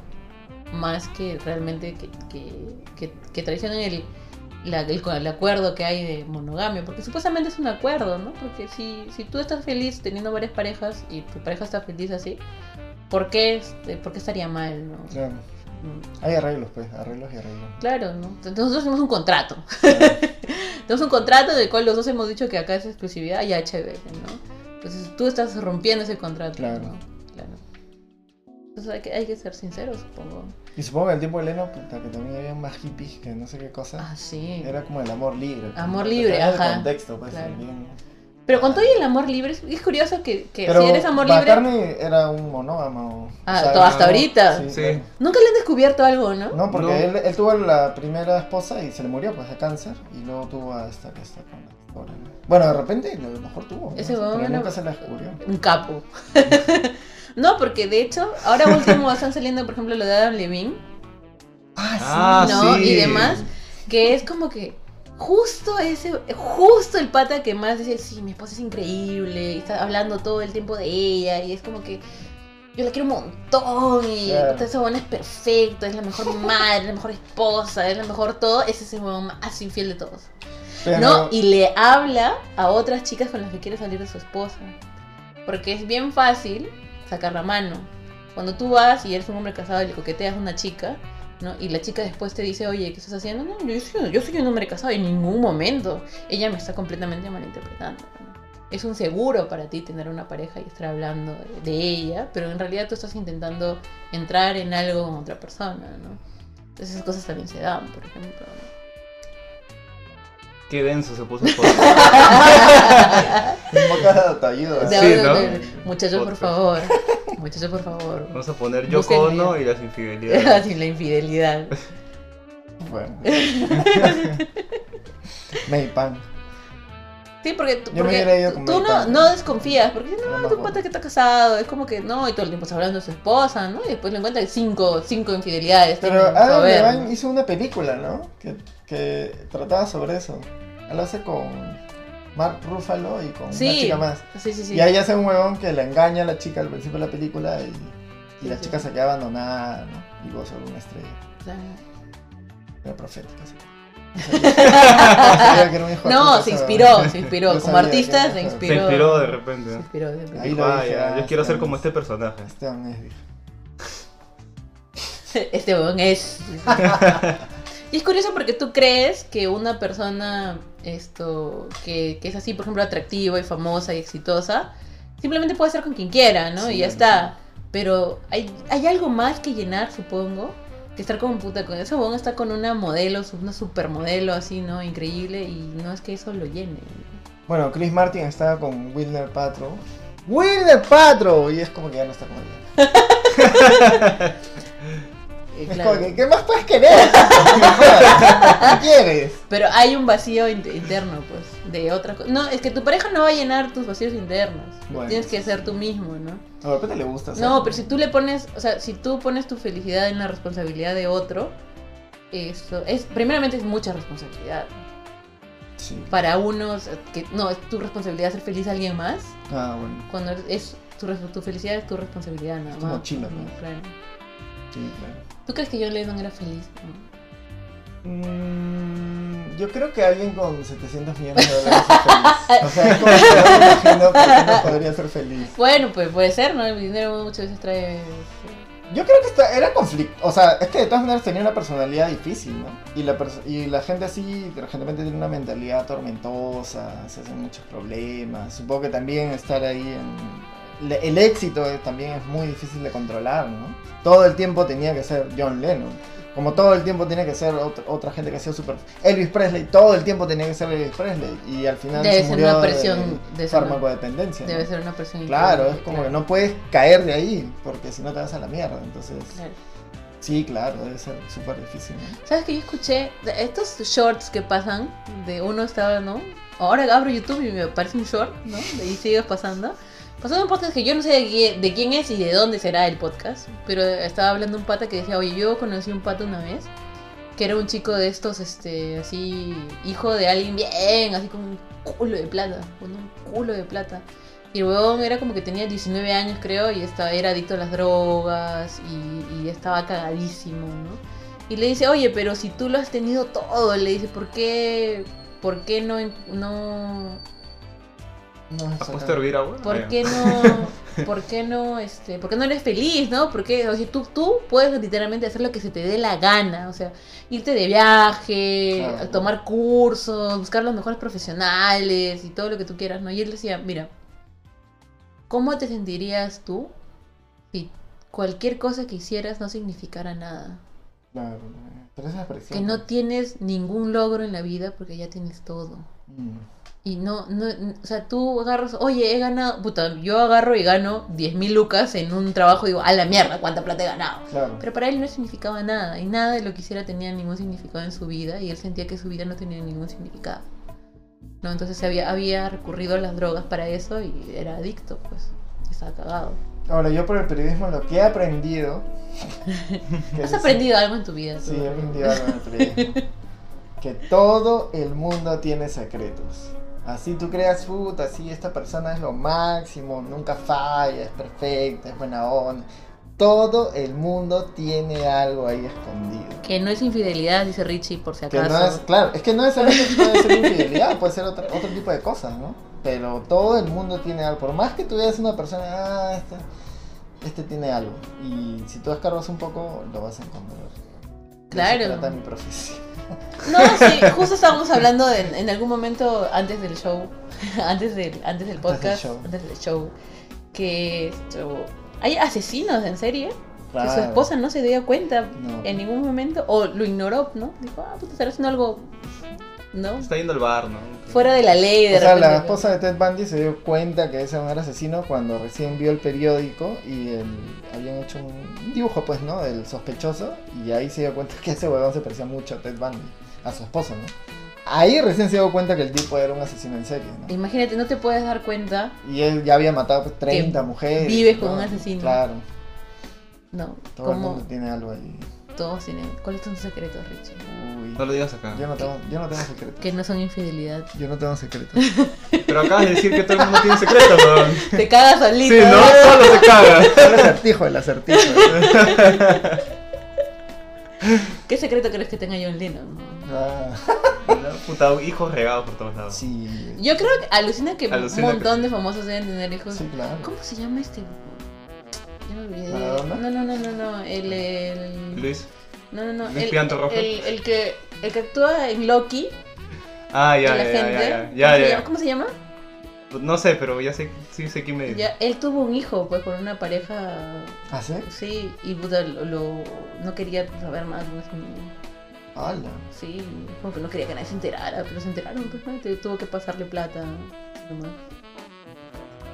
más que realmente que, que, que, que traicionen el, el acuerdo que hay de monogamia, porque supuestamente es un acuerdo, ¿no? Porque si, si tú estás feliz teniendo varias parejas y tu pareja está feliz así, ¿por qué, este, ¿por qué estaría mal, no? Claro. Hay arreglos, pues, arreglos y arreglos. Claro, ¿no? Entonces nosotros tenemos un contrato. tenemos un contrato del cual los dos hemos dicho que acá es exclusividad y HB, ¿no? Entonces tú estás rompiendo ese contrato. Claro. ¿no? Claro. Entonces hay que, hay que ser sinceros, supongo. Y supongo que el tiempo de Leno, que también había más hippies que no sé qué cosa. Ah, sí. Era como el amor libre. pues, Amor libre, da el ajá. contexto, pues, Claro. bien. Pero con todo y el amor libre, es- curioso que, que Pero si eres amor libre, McCartney era un monógamo. Ah, todo hasta no, ahorita. Sí. Sí. claro. nunca le han descubierto algo, ¿no? No, porque No. Él, él tuvo la primera esposa y se le murió pues de cáncer y luego tuvo a esta que está con la ¿no? Bueno, de repente a lo mejor tuvo. ¿no? Ese Pero era- nunca se la descubrió. Un capo. no, porque de hecho, ahora último están saliendo, por ejemplo, lo de Adam Levine. Ah, ¿no? sí. Y demás, que es como que justo ese, justo el pata que más dice, sí, mi esposa es increíble, y está hablando todo el tiempo de ella, y es como que yo la quiero un montón, y Claro. esa buena es perfecta, es la mejor madre, la mejor esposa, es la mejor todo, ese es el huevón más infiel de todos. Pero, ¿No? Y le habla a otras chicas con las que quiere salir de su esposa. Porque es bien fácil sacar la mano. Cuando tú vas y eres un hombre casado y le coqueteas a una chica, ¿no? Y la chica después te dice, oye, ¿qué estás haciendo? No, yo soy, yo soy un hombre casado en ningún momento. Ella me está completamente malinterpretando. ¿no? Es un seguro para ti tener una pareja y estar hablando de, de ella, pero en realidad tú estás intentando entrar en algo con otra persona, ¿no? Entonces esas cosas también se dan, por ejemplo. ¿no? Qué denso se puso el podcast. un poco de ayuda. De Sí, ahora- ¿no? Muchachos, por favor. Muchachos, por favor. Vamos a poner Búsquenme. Ono y las infidelidades. Sin la infidelidad. Bueno. Maypan. Sí, porque, Yo porque hubiera ido con tú no, Maypan. no desconfías. Porque No no, tu pata que está casado. Es como que no, y todo el tiempo está hablando de su esposa, ¿no? Y después le encuentra cinco, cinco infidelidades. Pero Adam Levine hizo una película, ¿no? Que, que trataba sobre eso. Él hace con Mark Ruffalo y con una chica más. Sí, sí, sí. Y ahí hace un huevón que le engaña a la chica al principio de la película y, y Sí, la sí, chica se queda abandonada, ¿no? Y goza de una estrella. Claro. Era profética, sí. No de se inspiró, se inspiró. Como artista se inspiró. Se inspiró de repente. Se inspiró, se inspiró. Ahí "Ah, dije, ya, ah, yo quiero ser Esteban como es- este personaje. Esteban es. Este huevón es. y es curioso porque tú crees que una persona esto que, que es así, por ejemplo, atractiva y famosa y exitosa, simplemente puede ser con quien quiera, ¿no? Sí, y ya sí. está. Pero hay, hay algo más que llenar, supongo, que estar con puta con ese huevón está con una modelo, una supermodelo así, ¿no? Increíble y no es que eso lo llene. Bueno, Chris Martin estaba con Wilner Patro. ¡Wilner Patro! Y es como que ya no está con ella. Eh, claro. ¿qué más puedes querer? ¿Qué quieres? Pero hay un vacío in- interno, pues, de otra cosa. No, es que tu pareja no va a llenar tus vacíos internos. Bueno, Tienes que ser tú mismo, ¿no? A de repente le gusta. No, hacerlo. pero si tú le pones, o sea, si tú pones tu felicidad en la responsabilidad de otro, eso es, primeramente es mucha responsabilidad. Sí. Para unos, eh, que no, es tu responsabilidad ser feliz a alguien más, Ah, bueno. cuando es tu, tu felicidad es tu responsabilidad nada más. chila, ¿no? pues. Claro. Sí, claro. ¿Tú crees que John Lennon era feliz? No. Mm, yo creo que alguien con 700 millones de dólares es feliz. O sea, es como que yo me imagino que no podría ser feliz. Bueno, pues puede ser, ¿no? El dinero muchas veces trae... Yo creo que era conflicto. O sea, es que de todas maneras tenía una personalidad difícil, ¿no? Y la, y la gente así, generalmente tiene una mentalidad tormentosa, se hacen muchos problemas. Supongo que también estar ahí en. El éxito también es muy difícil de controlar, ¿no? Todo el tiempo tenía que ser John Lennon. Como todo el tiempo tenía que ser otra, otra gente que hacía super. Elvis Presley, todo el tiempo tenía que ser Elvis Presley. Y al final Debe se ser murió una de presión, ser una- farmacodependencia. ¿no? Debe ser una persona Claro, es como claro. que no puedes caer de ahí, porque si no te vas a la mierda. Entonces, Claro. sí, claro, debe ser súper difícil. ¿no? ¿Sabes que yo escuché de estos shorts que pasan? De uno estaba, ¿no? Ahora abro YouTube y me aparece un short, ¿no? Y sigues pasando. Pasando un podcast que yo no sé de quién, es y de dónde será el podcast. Pero estaba hablando un pata que decía, oye, yo conocí un pata una vez. Que era un chico de estos, este, así, hijo de alguien bien, así con un culo de plata. Con un culo de plata. Y el huevón era como que tenía 19 años, creo, y estaba, era adicto a las drogas y, estaba cagadísimo, ¿no? Y le dice, oye, pero si tú lo has tenido todo, le dice, ¿por qué, por qué no, No, ¿Has puesto a hervir agua? ¿Por qué no, por qué no, este, por qué no eres feliz, no? Porque, o sea, tú, tú puedes literalmente hacer lo que se te dé la gana, o sea, irte de viaje, Claro. tomar cursos, buscar los mejores profesionales y todo lo que tú quieras, ¿no? Y él decía, mira, ¿cómo te sentirías tú si cualquier cosa que hicieras no significara nada? Claro, pero esa presión. Que no tienes ningún logro en la vida porque ya tienes todo. Mm. Y no, no, o sea, tú agarras, oye, he ganado, puta, yo agarro y gano 10.000 lucas en un trabajo y digo, a la mierda, cuánta plata he ganado. Claro. Pero para él no significaba nada, y nada de lo que hiciera tenía ningún significado en su vida, y él sentía que su vida no tenía ningún significado. ¿No? Entonces había, había recurrido a las drogas para eso y era adicto, pues. Estaba cagado. Ahora, yo por el periodismo lo que he aprendido. que ¿Has es- aprendido algo en tu vida? Sí, he aprendido algo en el periodismo. que todo el mundo tiene secretos. Así tú creas, puta, así esta persona es lo máximo, nunca falla, es perfecta, es buena onda. Todo el mundo tiene algo ahí escondido. Que no es infidelidad, dice Richie, por si Que acaso. no es, claro, es que no necesariamente puede ser infidelidad, puede ser otro, otro tipo de cosas, ¿no? Pero todo el mundo tiene algo. Por más que tú veas una persona, ah, este, este tiene algo. Y si tú escarbas un poco, lo vas a encontrar. De eso Claro. trata mi profesión. No, sí, justo estábamos hablando de- en algún momento antes del show, antes del, antes del podcast, show. antes del show, que esto, hay asesinos en serie que su esposa no se dio cuenta No. en ningún momento o lo ignoró, ¿no? Dijo, ah, puta, estará haciendo algo, ¿no? Está yendo al bar, ¿no? Fuera de la ley, de O sea, la esposa de Ted Bundy se dio cuenta que ese no era asesino cuando recién vio el periódico y el- habían hecho un dibujo, pues, ¿no? Del sospechoso y ahí se dio cuenta que ese huevón se parecía mucho a Ted Bundy, a su esposo, ¿no? Ahí recién se dio cuenta que el tipo era un asesino en serie, ¿no? Imagínate, no te puedes dar cuenta, Y él ya había matado pues, 30 mujeres. vives con ¿no? un asesino. Claro, ¿no? todo el mundo tiene algo ahí. Todos tienen, ¿cuáles son tus secretos, Richie? Uy. No lo digas acá. Yo no tengo, yo no tengo secretos. Que no son infidelidad. Yo no tengo secretos. Pero acabas de decir que todo el mundo tiene secretos, weón. Te cagas solito. Sí, ¿no? Solo se caga. el acertijo, el acertijo. ¿Qué secreto crees que tenga John Lennon? Ah, Puta, hijos regados por todos lados. sí. Yo creo que alucina que Alucina un montón de famosos deben tener hijos. Sí, claro. ¿Cómo se llama este? Me olvidé. ¿Maradona? No, no, no, no, no. El, el... Luis. No, no, no. Luis El, Rojo. el, el que, el que actúa en Loki. Ah, ya, ya, ya, ya, ¿Cómo, ya, se ya, llama? ¿Cómo se llama? No sé, pero ya sé, sí sé quién me dice. Ya, él tuvo un hijo, pues, con una pareja. ¿Ah, sí? Sí, y puta, lo, lo- no quería saber más de ese niño. Hola. Sí, como que no quería que nadie se enterara, pero se enteraron, pues, ¿no? Tuvo que pasarle plata. nomás.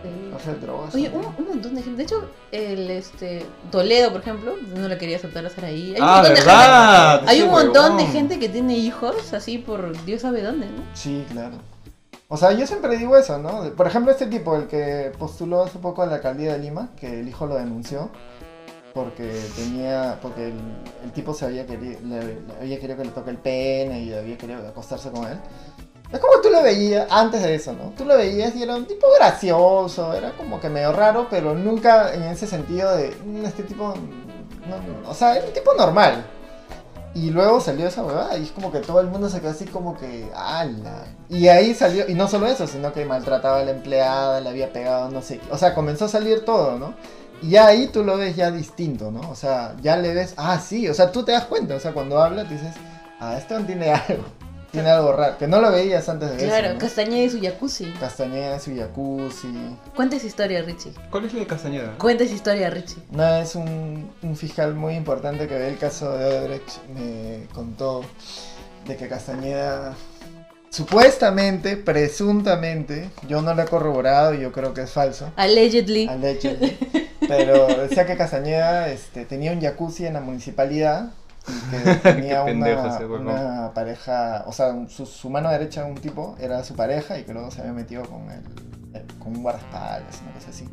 Sí. Hacer drogas. Oye, un, un montón de gente. De hecho, el este Toledo, por ejemplo, no le quería aceptar a Saraí. Hay un Ah, montón de ¿verdad? gente- Hay un montón de gente que tiene hijos así por Dios sabe dónde, ¿no? Sí, claro. O sea, yo siempre digo eso, ¿no? Por ejemplo, este tipo, el que postuló hace poco a la alcaldía de Lima, que el hijo lo denunció porque tenía, porque el, el tipo se había querido, le, le había querido que le toque el pene y había querido acostarse con él. Es como tú lo veías antes de eso, ¿no? Tú lo veías y era un tipo gracioso, era como que medio raro, pero nunca en ese sentido de "Mm, este tipo, no, no", o sea, era un tipo normal. Y luego salió esa huevada y es como que todo el mundo se quedó así como que, ala. Y ahí salió, y no solo eso, sino que maltrataba a la empleada, le había pegado, no sé. O sea, comenzó a salir todo, ¿no? Y ahí tú lo ves ya distinto, ¿no? O sea, ya le ves, ah, sí, o sea, tú te das cuenta, o sea, cuando habla te dices, ah, este tiene algo, tiene algo raro, que no lo veías antes de Claro, eso. ¿no? Castañeda y su jacuzzi. Castañeda, su jacuzzi. Cuenta esa historia, Richie. ¿Cuál es la de Castañeda? Cuenta esa historia, Richie. Una vez un, un fiscal muy importante que ve el caso de Odebrecht me contó de que Castañeda supuestamente, presuntamente, yo no lo he corroborado y yo creo que es falso, Allegedly. allegedly, pero decía que Castañeda este, tenía un jacuzzi en la municipalidad y que tenía una, una pareja, o sea, su, su mano derecha un tipo era su pareja y que luego se había metido con, el, el- con un guardaespaldas, una cosa así.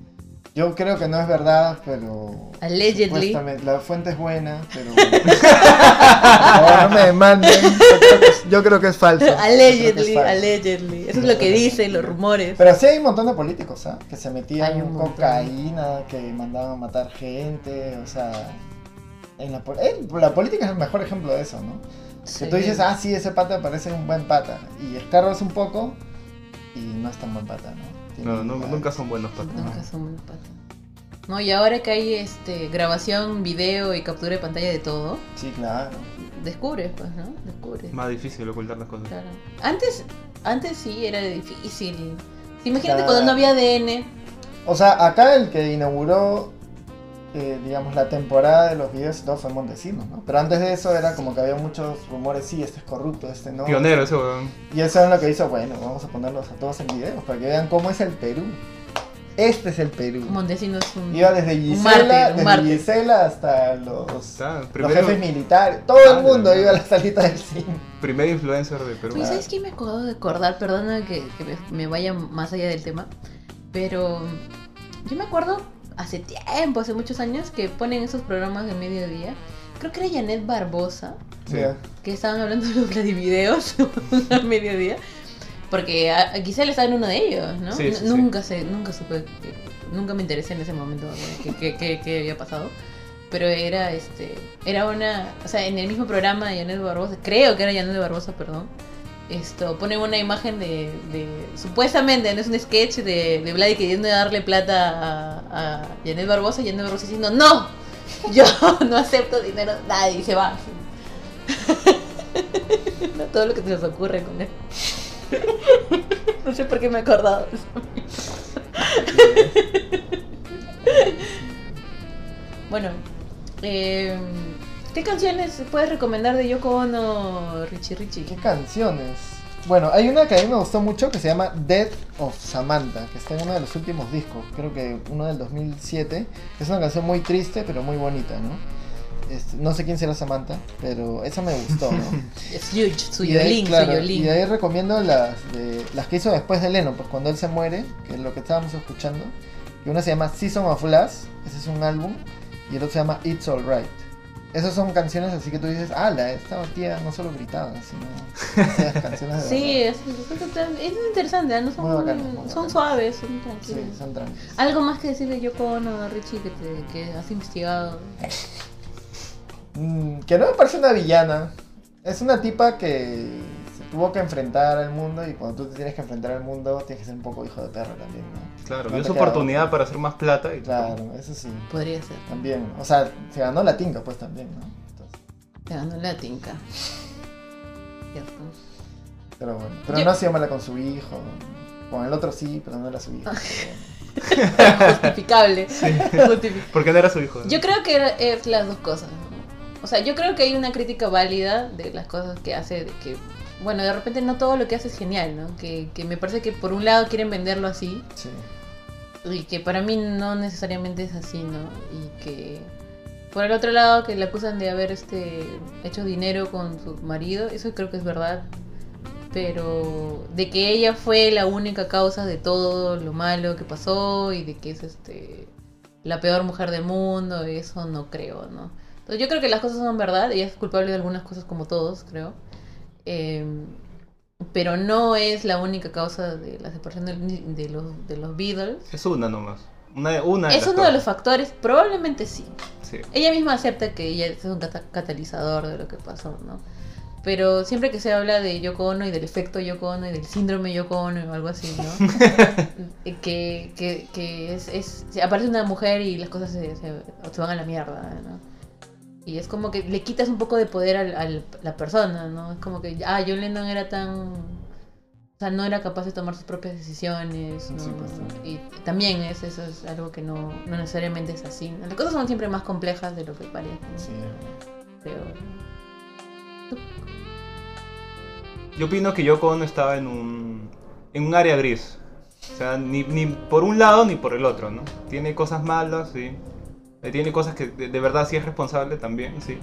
Yo creo que no es verdad, pero. Allegedly. La fuente es buena, pero. no, no me demanden. Yo creo que es, yo creo que es falso. Que es Allegedly, falso. allegedly. Eso es lo que dicen los rumores. Pero sí hay un montón de políticos, ¿ah? Que se Hay metían un montón. cocaína, que mandaban a matar gente, o sea. En la, po- eh, la política es el mejor ejemplo de eso, ¿no? Que tú dices, ah, sí, ese pata parece un buen pata. Y escarbas un poco y no es tan buen pata, ¿no? Tiene- No, no, nunca son buenos patos. Nunca son buenos patas. No, y ahora que hay este grabación, video y captura de pantalla de todo, Sí, claro. descubres, pues, ¿no? Descubres. Más difícil ocultar las cosas. Claro. Antes, antes sí era difícil. Imagínate Claro. cuando no había ADN. O sea, acá el que inauguró, eh, digamos, la temporada de los videos y todo fue Montesinos, ¿no? Pero antes de eso era como que había muchos rumores, sí, este es corrupto, este no. Pionero ese weón. Y eso es lo que hizo, bueno, vamos a ponerlos a todos en videos para que vean cómo es el Perú. Este es el Perú. Montesinos es un. Iba desde Gisela, mártir, desde mártir. Gisela hasta los, Está, los jefes militares. Todo Ah, el mundo de iba a la salita del cine. primer influencer de Perú. Oye, ¿sabes qué me acabo de acordar? Perdona que, me vaya más allá del tema. Pero yo me acuerdo hace tiempo, hace muchos años, que ponen esos programas de mediodía. Creo que era Janet Barbosa, Sí. Ya. que estaban hablando de los Vladivideos a mediodía. Porque a, a Gisela estaba en uno de ellos, ¿no? Sí, sí, sí. nunca sé, nunca supe, que- nunca me interesé en ese momento qué qué- qué- qué había pasado. Pero era este, era una, o sea, en el mismo programa de Janet Barbosa, creo que era Janet Barbosa, perdón. Esto, pone una imagen de, supuestamente, no es un sketch de, de queriendo darle plata a, a Janet Barbosa y Janet Barbosa diciendo, no, yo no acepto dinero, nadie, se va. Todo lo que se nos ocurre con él. No sé por qué me he acordado eso. Bueno, eh, ¿qué canciones puedes recomendar de Yoko Ono, Richie Richie? ¿Qué canciones? Bueno, hay una que a mí me gustó mucho que se llama Death of Samantha, que está en uno de los últimos discos, creo que uno del 2007. Es una canción muy triste, pero muy bonita, ¿no? No sé quién será Samantha, pero esa me gustó, ¿no? Es huge, su Y de ahí, violín, claro, su violín. Y de ahí recomiendo las, de- las que hizo después de Lennon, pues cuando él se muere, que es lo que estábamos escuchando. Y una se llama Season of Last, ese es un álbum, y el otro se llama It's Alright. Esas son canciones así que tú dices, ala, esta tía no solo gritaba, sino hacía canciones de Sí, verdad". es, es, es interesante, ¿no? Son, Muy bacán, muy son suaves, son Sí, tranquilos. son tranquilos. Algo más que decir de Yoko Ono, Richie, que, te, que has investigado. Mm, que no me parece una villana. Es una tipa que tuvo que enfrentar al mundo y cuando tú te tienes que enfrentar al mundo tienes que ser un poco hijo de perro también, ¿no? Claro, No vio te su queda oportunidad para hacer más plata y Claro, eso sí. Podría ser. También, o sea, se ganó la tinca pues también, ¿no? Entonces, Te ganó la tinca. Cierto. pero bueno, pero Yo- no ha sido mala con su hijo. Con el otro sí, pero no era su hijo. Justificable. Justifi- Porque no era su hijo. ¿no? Yo creo que es las dos cosas. ¿no? O sea, yo creo que hay una crítica válida de las cosas que hace, de que, bueno, de repente no todo lo que hace es genial, ¿no? Que, que me parece que por un lado quieren venderlo así Sí. y que para mí no necesariamente es así, ¿no? Y que por el otro lado que le acusan de haber este hecho dinero con su marido, eso creo que es verdad. Pero de que ella fue la única causa de todo lo malo que pasó y de que es este la peor mujer del mundo, eso no creo, ¿no? Entonces yo creo que las cosas son verdad, ella es culpable de algunas cosas como todos, creo. Eh, pero no es la única causa de la separación del- de, los, de los Beatles. Es una nomás. Una, una Es uno de cosas. los factores, probablemente sí. Sí. Ella misma acepta que ella es un cata- catalizador de lo que pasó, ¿no? Pero siempre que se habla de Yoko Ono y del efecto Yoko Ono y del síndrome Yoko Ono o algo así, ¿no? Eh, que que, que es, es- aparece una mujer y las cosas se, se- se van a la mierda, ¿no? Y es como que le quitas un poco de poder al- al- a la persona, ¿no? Es como que, ah, John Lennon era tan... O sea, no era capaz de tomar sus propias decisiones, ¿no? Sí, pues, sí. Y también es, eso es algo que no, no necesariamente es así. Las cosas son siempre más complejas de lo que parecen, Sí. creo. Yo opino que Yoko Ono estaba en un, en un área gris. O sea, ni, ni por un lado ni por el otro, ¿no? Tiene cosas malas, sí. Eh, Tiene cosas que de, de verdad sí es responsable también, sí.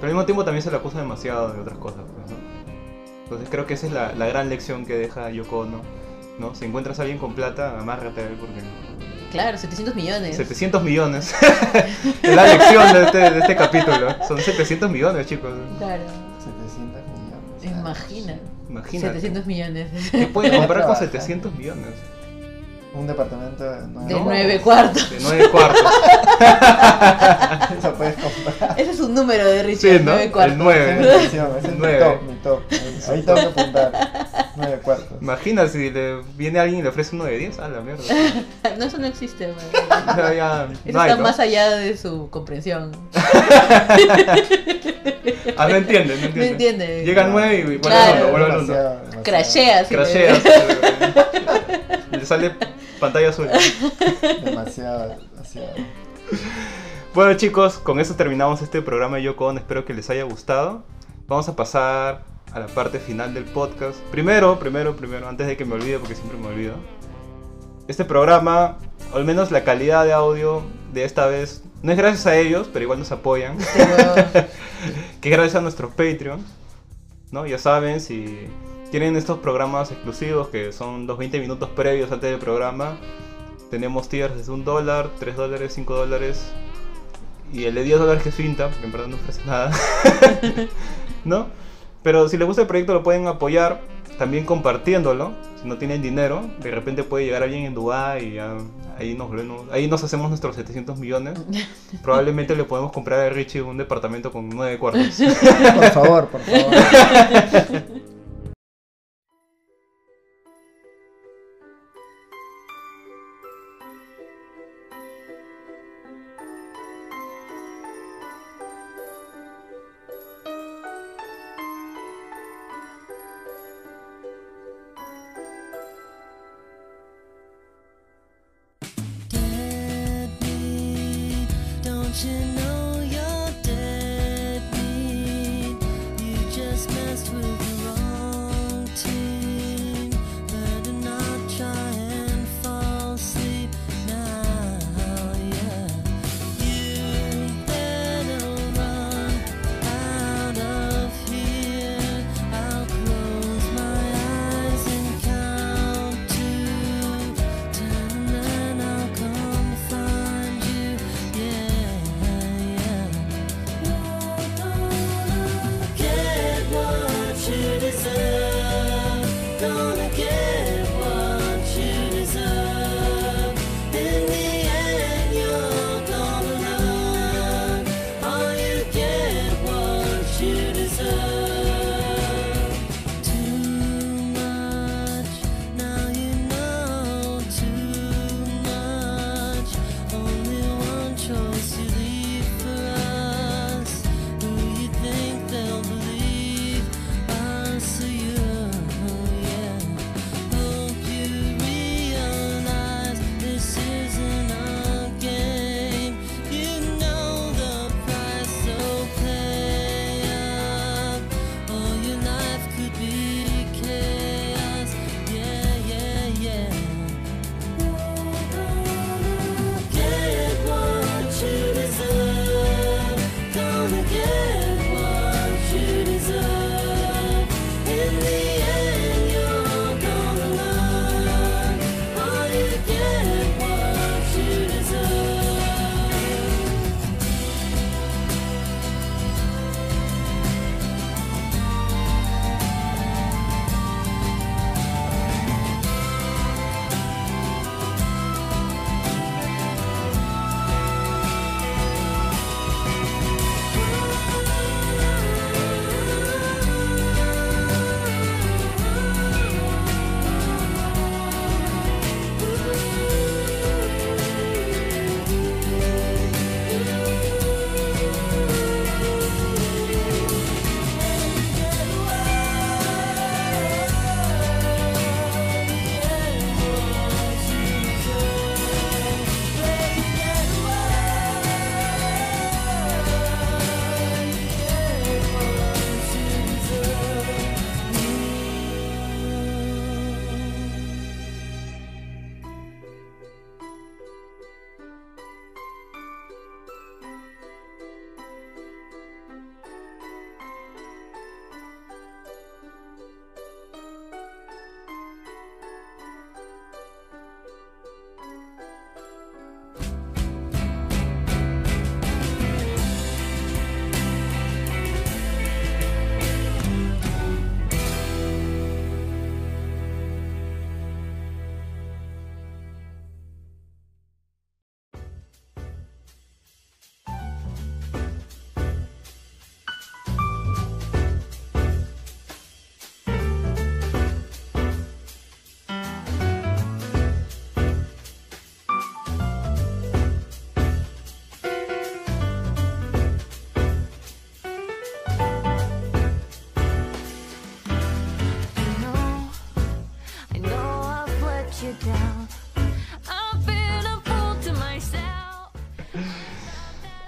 Pero al mismo tiempo también se le acusa demasiado de otras cosas, pues, ¿no? Entonces creo que esa es la, la gran lección que deja Yoko Ono, ¿no? Si encuentras a alguien con plata, amárrate a él porque Claro, 700 millones. 700 millones. es la lección de este, de este capítulo. Son 700 millones, chicos. Claro. 700 millones. Imagina. Imagínate. 700 millones. ¿Qué pueden comprar con Trabaja. 700 millones? Un departamento de nueve De No. nueve cuartos. De 9 cuartos. Eso puedes comprar. Ese es un número de Richie. Sí, ¿no? nueve El cuartos. 9. visión, ese es mi Nueve. top, mi top. Ahí tengo que apuntar. Nueve cuartos. Imagina si le viene alguien y le ofrece uno de 10. A la mierda. No, eso no existe. man. Ya, ya, Eso no hay, está ¿no? más allá de su comprensión. Ah, no entiende, no entiende. No entiende. Llega al 9 y vuelve Claro. al 1, vuelve al 1. Demasiado, demasiado. Crashea. sí, Crashea. le- Le sale pantalla azul. Demasiado, demasiado. Bueno chicos, con eso terminamos este programa de Yoko Ono. Espero que les haya gustado. Vamos a pasar a la parte final del podcast. Primero, primero, primero, antes de que me olvide, porque siempre me olvido. Este programa, o al menos la calidad de audio de esta vez, no es gracias a ellos, pero igual nos apoyan. Que es gracias a nuestros Patreons. ¿no? Ya saben, si tienen estos programas exclusivos que son los 20 minutos previos antes del programa, tenemos tiers desde un dólar, 3 dólares, 5 dólares y el de 10 dólares que es finta, porque en verdad no ofrece nada. ¿No? Pero si les gusta el proyecto lo pueden apoyar también compartiéndolo. Si no tienen dinero, de repente puede llegar alguien en Dubái y ya ahí nos, volvemos- ahí nos hacemos nuestros 700 millones. Probablemente le podemos comprar a Richie un departamento con 9 cuartos. Por favor, por favor.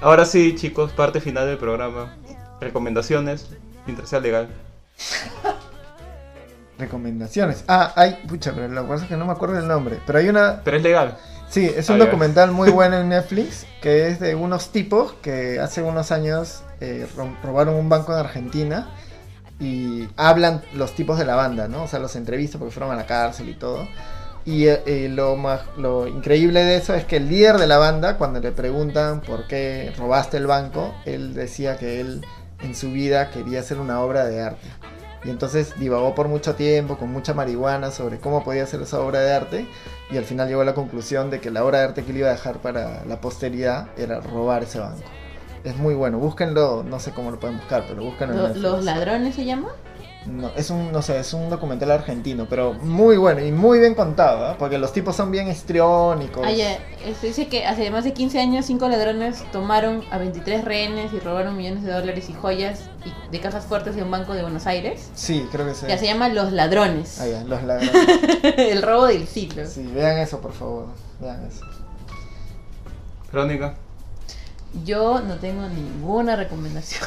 Ahora sí, chicos, parte final del programa. Recomendaciones, sea legal. Recomendaciones. Ah, hay. Pucha, pero lo que pasa es que no me acuerdo el nombre. Pero hay una. Pero es legal. Sí, es Ah, un documental muy bueno en Netflix que es de unos tipos que hace unos años eh, ro- robaron un banco en Argentina y hablan los tipos de la banda, ¿no? O sea, los entrevistan porque fueron a la cárcel y todo. Y eh, eh, lo, más, lo increíble de eso es que el líder de la banda, cuando le preguntan por qué robaste el banco, él decía que él en su vida quería hacer una obra de arte. Y entonces divagó por mucho tiempo, con mucha marihuana, sobre cómo podía hacer esa obra de arte. Y al final llegó a la conclusión de que la obra de arte que le iba a dejar para la posteridad era robar ese banco. Es muy bueno, búsquenlo, no sé cómo lo pueden buscar, pero búsquenlo. en. ¿Los ladrones se llama? No, es un, no sé, es un documental argentino, pero muy bueno y muy bien contado, ¿ah? porque los tipos son bien histriónicos. Ya. Este, dice que hace más de 15 años cinco ladrones tomaron a 23 rehenes y robaron millones de dólares y joyas y- de cajas fuertes de un banco de Buenos Aires. Sí, creo que sí. Ya se llama Los Ladrones. Ah, ya, los ladrones. El robo del siglo. Sí, vean eso, por favor. Vean eso. Crónica. Yo no tengo ninguna recomendación.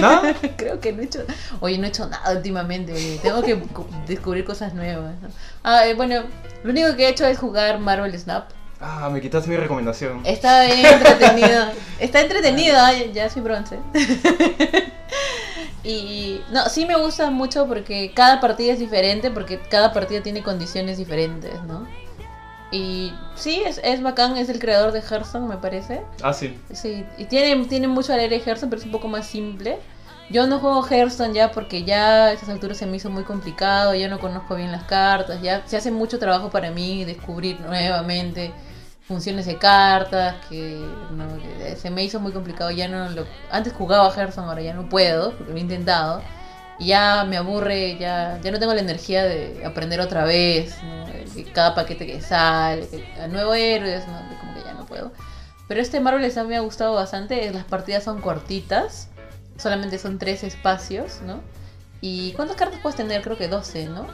¿No? Creo que no he hecho. Oye, no he hecho nada últimamente. oye. Tengo que cu- descubrir cosas nuevas. Ah, eh, bueno, lo único que he hecho es jugar Marvel Snap. Ah, me quitaste mi recomendación. Está bien entretenido. Está entretenido, ay, ya soy bronce. y no, sí me gusta mucho porque cada partida es diferente, porque cada partida tiene condiciones diferentes, ¿no? Y sí, es, es bacán, es el creador de Hearthstone, me parece. Ah, sí. Sí, y tiene, tiene mucho al aire Hearthstone, pero es un poco más simple. Yo no juego Hearthstone ya porque ya a estas alturas se me hizo muy complicado, ya no conozco bien las cartas, ya se hace mucho trabajo para mí descubrir nuevamente funciones de cartas, que, no, que se me hizo muy complicado, ya no lo... Antes jugaba Hearthstone, ahora ya no puedo, porque lo he intentado. Ya me aburre, ya, ya no tengo la energía de aprender otra vez, ¿no? Cada paquete que sale, a nuevo héroes, ¿no? Como que ya no puedo. Pero este Marvel Snap me ha gustado bastante. Las partidas son cortitas. Solamente son tres espacios, ¿no? ¿Y cuántas cartas puedes tener? Creo que 12, ¿no?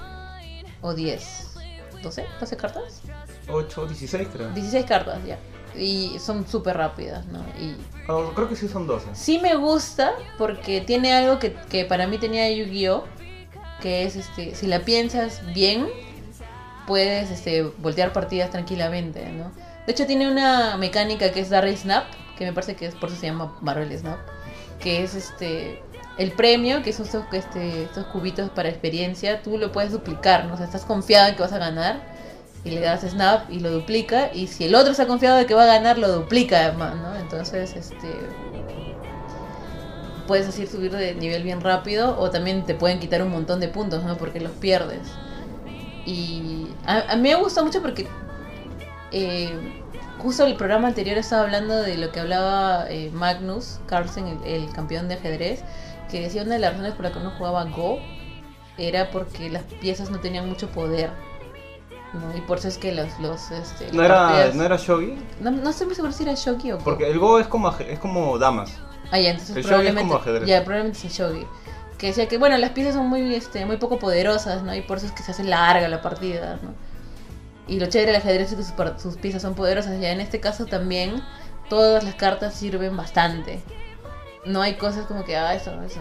O 10. ¿12? ¿12 cartas? 8, 16 creo. 16 cartas, ya. Y son súper rápidas, ¿no? Y Oh, creo que sí son 12. sí me gusta porque tiene algo que, que para mí tenía Yu-Gi-Oh! Que es, este, si la piensas bien, puedes este, voltear partidas tranquilamente, ¿no? De hecho tiene una mecánica que es Darry Snap, que me parece que es por eso se llama Marvel Snap, que es este el premio, que son estos, este, estos cubitos para experiencia, tú lo puedes duplicar, ¿no? O sea, estás confiado en que vas a ganar y le das snap y lo duplica y si el otro está confiado de que va a ganar, lo duplica además, ¿no? Entonces, este puedes así subir de nivel bien rápido o también te pueden quitar un montón de puntos, ¿no? Porque los pierdes. Y a, a mí me gusta mucho porque eh, justo el programa anterior estaba hablando de lo que hablaba eh, Magnus Carlsen, el, el campeón de ajedrez, que decía una de las razones por las que no jugaba Go era porque las piezas no tenían mucho poder. ¿No? Y por eso es que los... los este, ¿No era, partidas- ¿No era Shogi? no, no estoy muy seguro si era Shogi o Go. Porque el Go es como, es como damas. Ah, ya, entonces El shogi es probablemente. como ajedrez. Ya, probablemente es el shogi. Que decía que, bueno, las piezas son muy, este, muy poco poderosas, ¿no? Y por eso es que se hace larga la partida, ¿no? Y lo chévere del ajedrez es que sus, sus piezas son poderosas. Ya en este caso también, todas las cartas sirven bastante. No hay cosas como que, ah, eso, eso.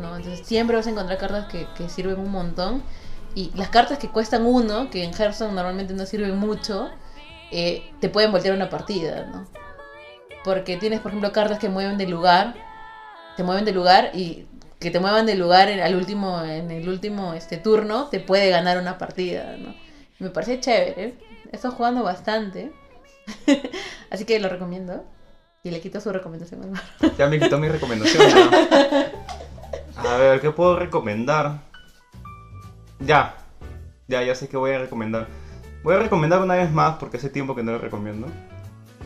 No, entonces siempre vas a encontrar cartas que, que sirven un montón. Y las cartas que cuestan uno, que en Hearthstone normalmente no sirven mucho, eh, te pueden voltear una partida, ¿no? Porque tienes, por ejemplo, cartas que mueven de lugar, te mueven de lugar y que te muevan de lugar en, al último, en el último este turno te puede ganar una partida, ¿no? Me parece chévere. He estado jugando bastante. Así que lo recomiendo. Y le quito su recomendación al Mar. Ya me quitó mi recomendación. ¿no? A ver, ¿qué puedo recomendar? Ya. Ya, ya sé que voy a recomendar. Voy a recomendar una vez más, porque hace tiempo que no lo recomiendo.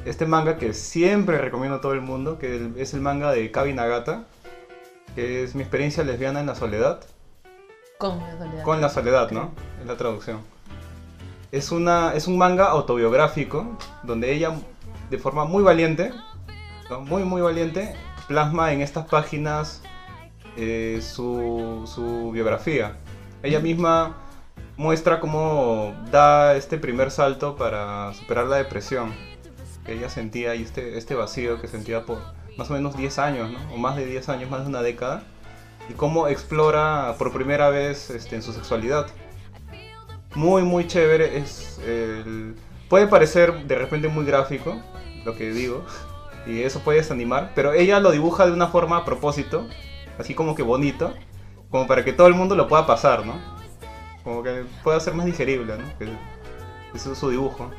Este manga que siempre recomiendo a todo el mundo, que es el manga de Kabi Nagata, que es mi experiencia lesbiana en la soledad. Con la soledad. Con la soledad, ¿no? Es la traducción. Es, una, es un manga autobiográfico donde ella, de forma muy valiente, ¿no? muy muy valiente, plasma en estas páginas eh, su, su biografía. Ella misma muestra cómo da este primer salto para superar la depresión que ella sentía y este, este vacío que sentía por más o menos 10 años, ¿no? O más de 10 años, más de una década. Y cómo explora por primera vez este, en su sexualidad. Muy, muy chévere. Es el- Puede parecer de repente muy gráfico, lo que digo, y eso puede desanimar, pero ella lo dibuja de una forma a propósito, así como que bonito, como para que todo el mundo lo pueda pasar, ¿no? Como que pueda ser más digerible, ¿no? Que ese es su dibujo.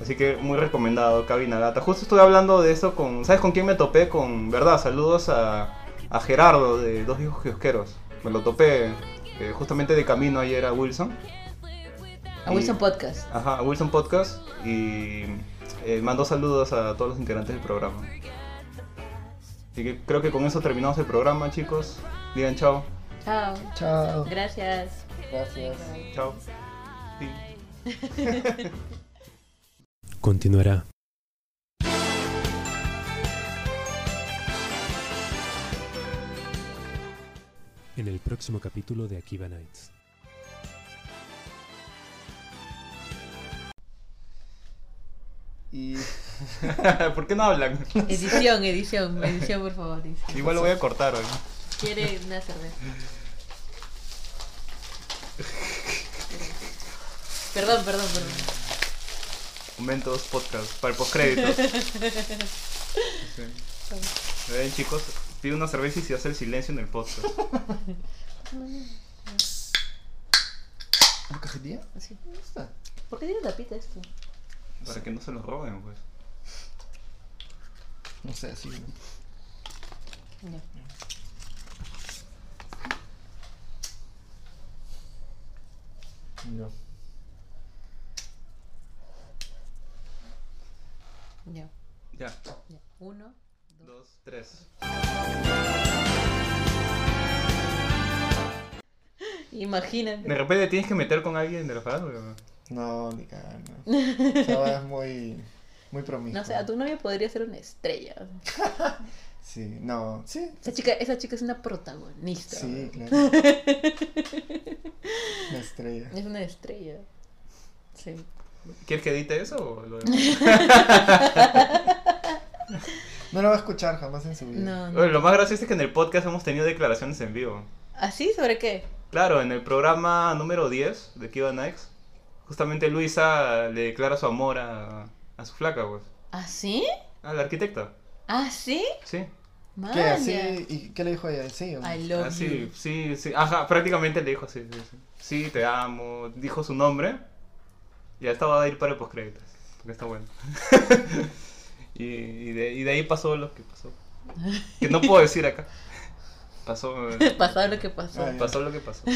Así que muy recomendado, Kabi Nagata. Justo estuve hablando de eso con. ¿Sabes con quién me topé? Con. ¿Verdad? Saludos a, a Gerardo de Dos Hijos Kiosqueros. Me lo topé eh, justamente de camino ayer a Wilson. A Y- Wilson Podcast. Ajá, a Wilson Podcast. Y eh, mandó saludos a todos los integrantes del programa. Así que creo que con eso terminamos el programa, chicos. Digan chao. Chao. Chao. Gracias. Gracias. Chao. Sí. Continuará. En el próximo capítulo de Akiba Nights. Y ¿Por qué no hablan? Edición, edición, edición, por favor. edición. Igual lo voy a cortar hoy. Quiere una cerveza. Perdón, perdón, perdón. Momentos podcast para el postcrédito. Sí. Ven chicos, pide una cerveza y se hace el silencio en el podcast. ¿una cajetilla? ¿Por qué tiene tapita esto? Para que no se los roben, pues. No sé, así. ¿no? Ya. No. Ya. Ya. ya. Uno, dos. Dos, tres. Imagínate. De repente tienes que meter con alguien de la familia. ¿O no? No, ni cagando. Esa va es muy, muy promiscua. No sé, a tu novia podría ser una estrella. Sí, no, sí. Esa chica, esa chica es una protagonista. Sí, claro. Una estrella. Es una estrella. Sí. ¿Quieres que edite eso o lo No lo va a escuchar jamás en su vida. No, no. Lo más gracioso es que en el podcast hemos tenido declaraciones en vivo. ¿Así? ¿Sobre qué? Claro, en el programa número 10 de Kiva Nights, justamente Luisa le declara su amor a, a su flaca, pues. ¿Así? A la arquitecta. ¿Ah, sí? Sí. Man, ¿Qué? ¿Así? ¿Y qué le dijo ella? Sí. o? I love Ah, you. sí, sí, sí. Ajá, prácticamente le dijo así, sí, sí. Sí, te amo. Dijo su nombre. Ya estaba a ir para el postcrédito. Porque está bueno. y, y de, y de ahí pasó lo que pasó. Que no puedo decir acá. Pasó, eh, Pasó lo que pasó. Ah, pasó lo que pasó.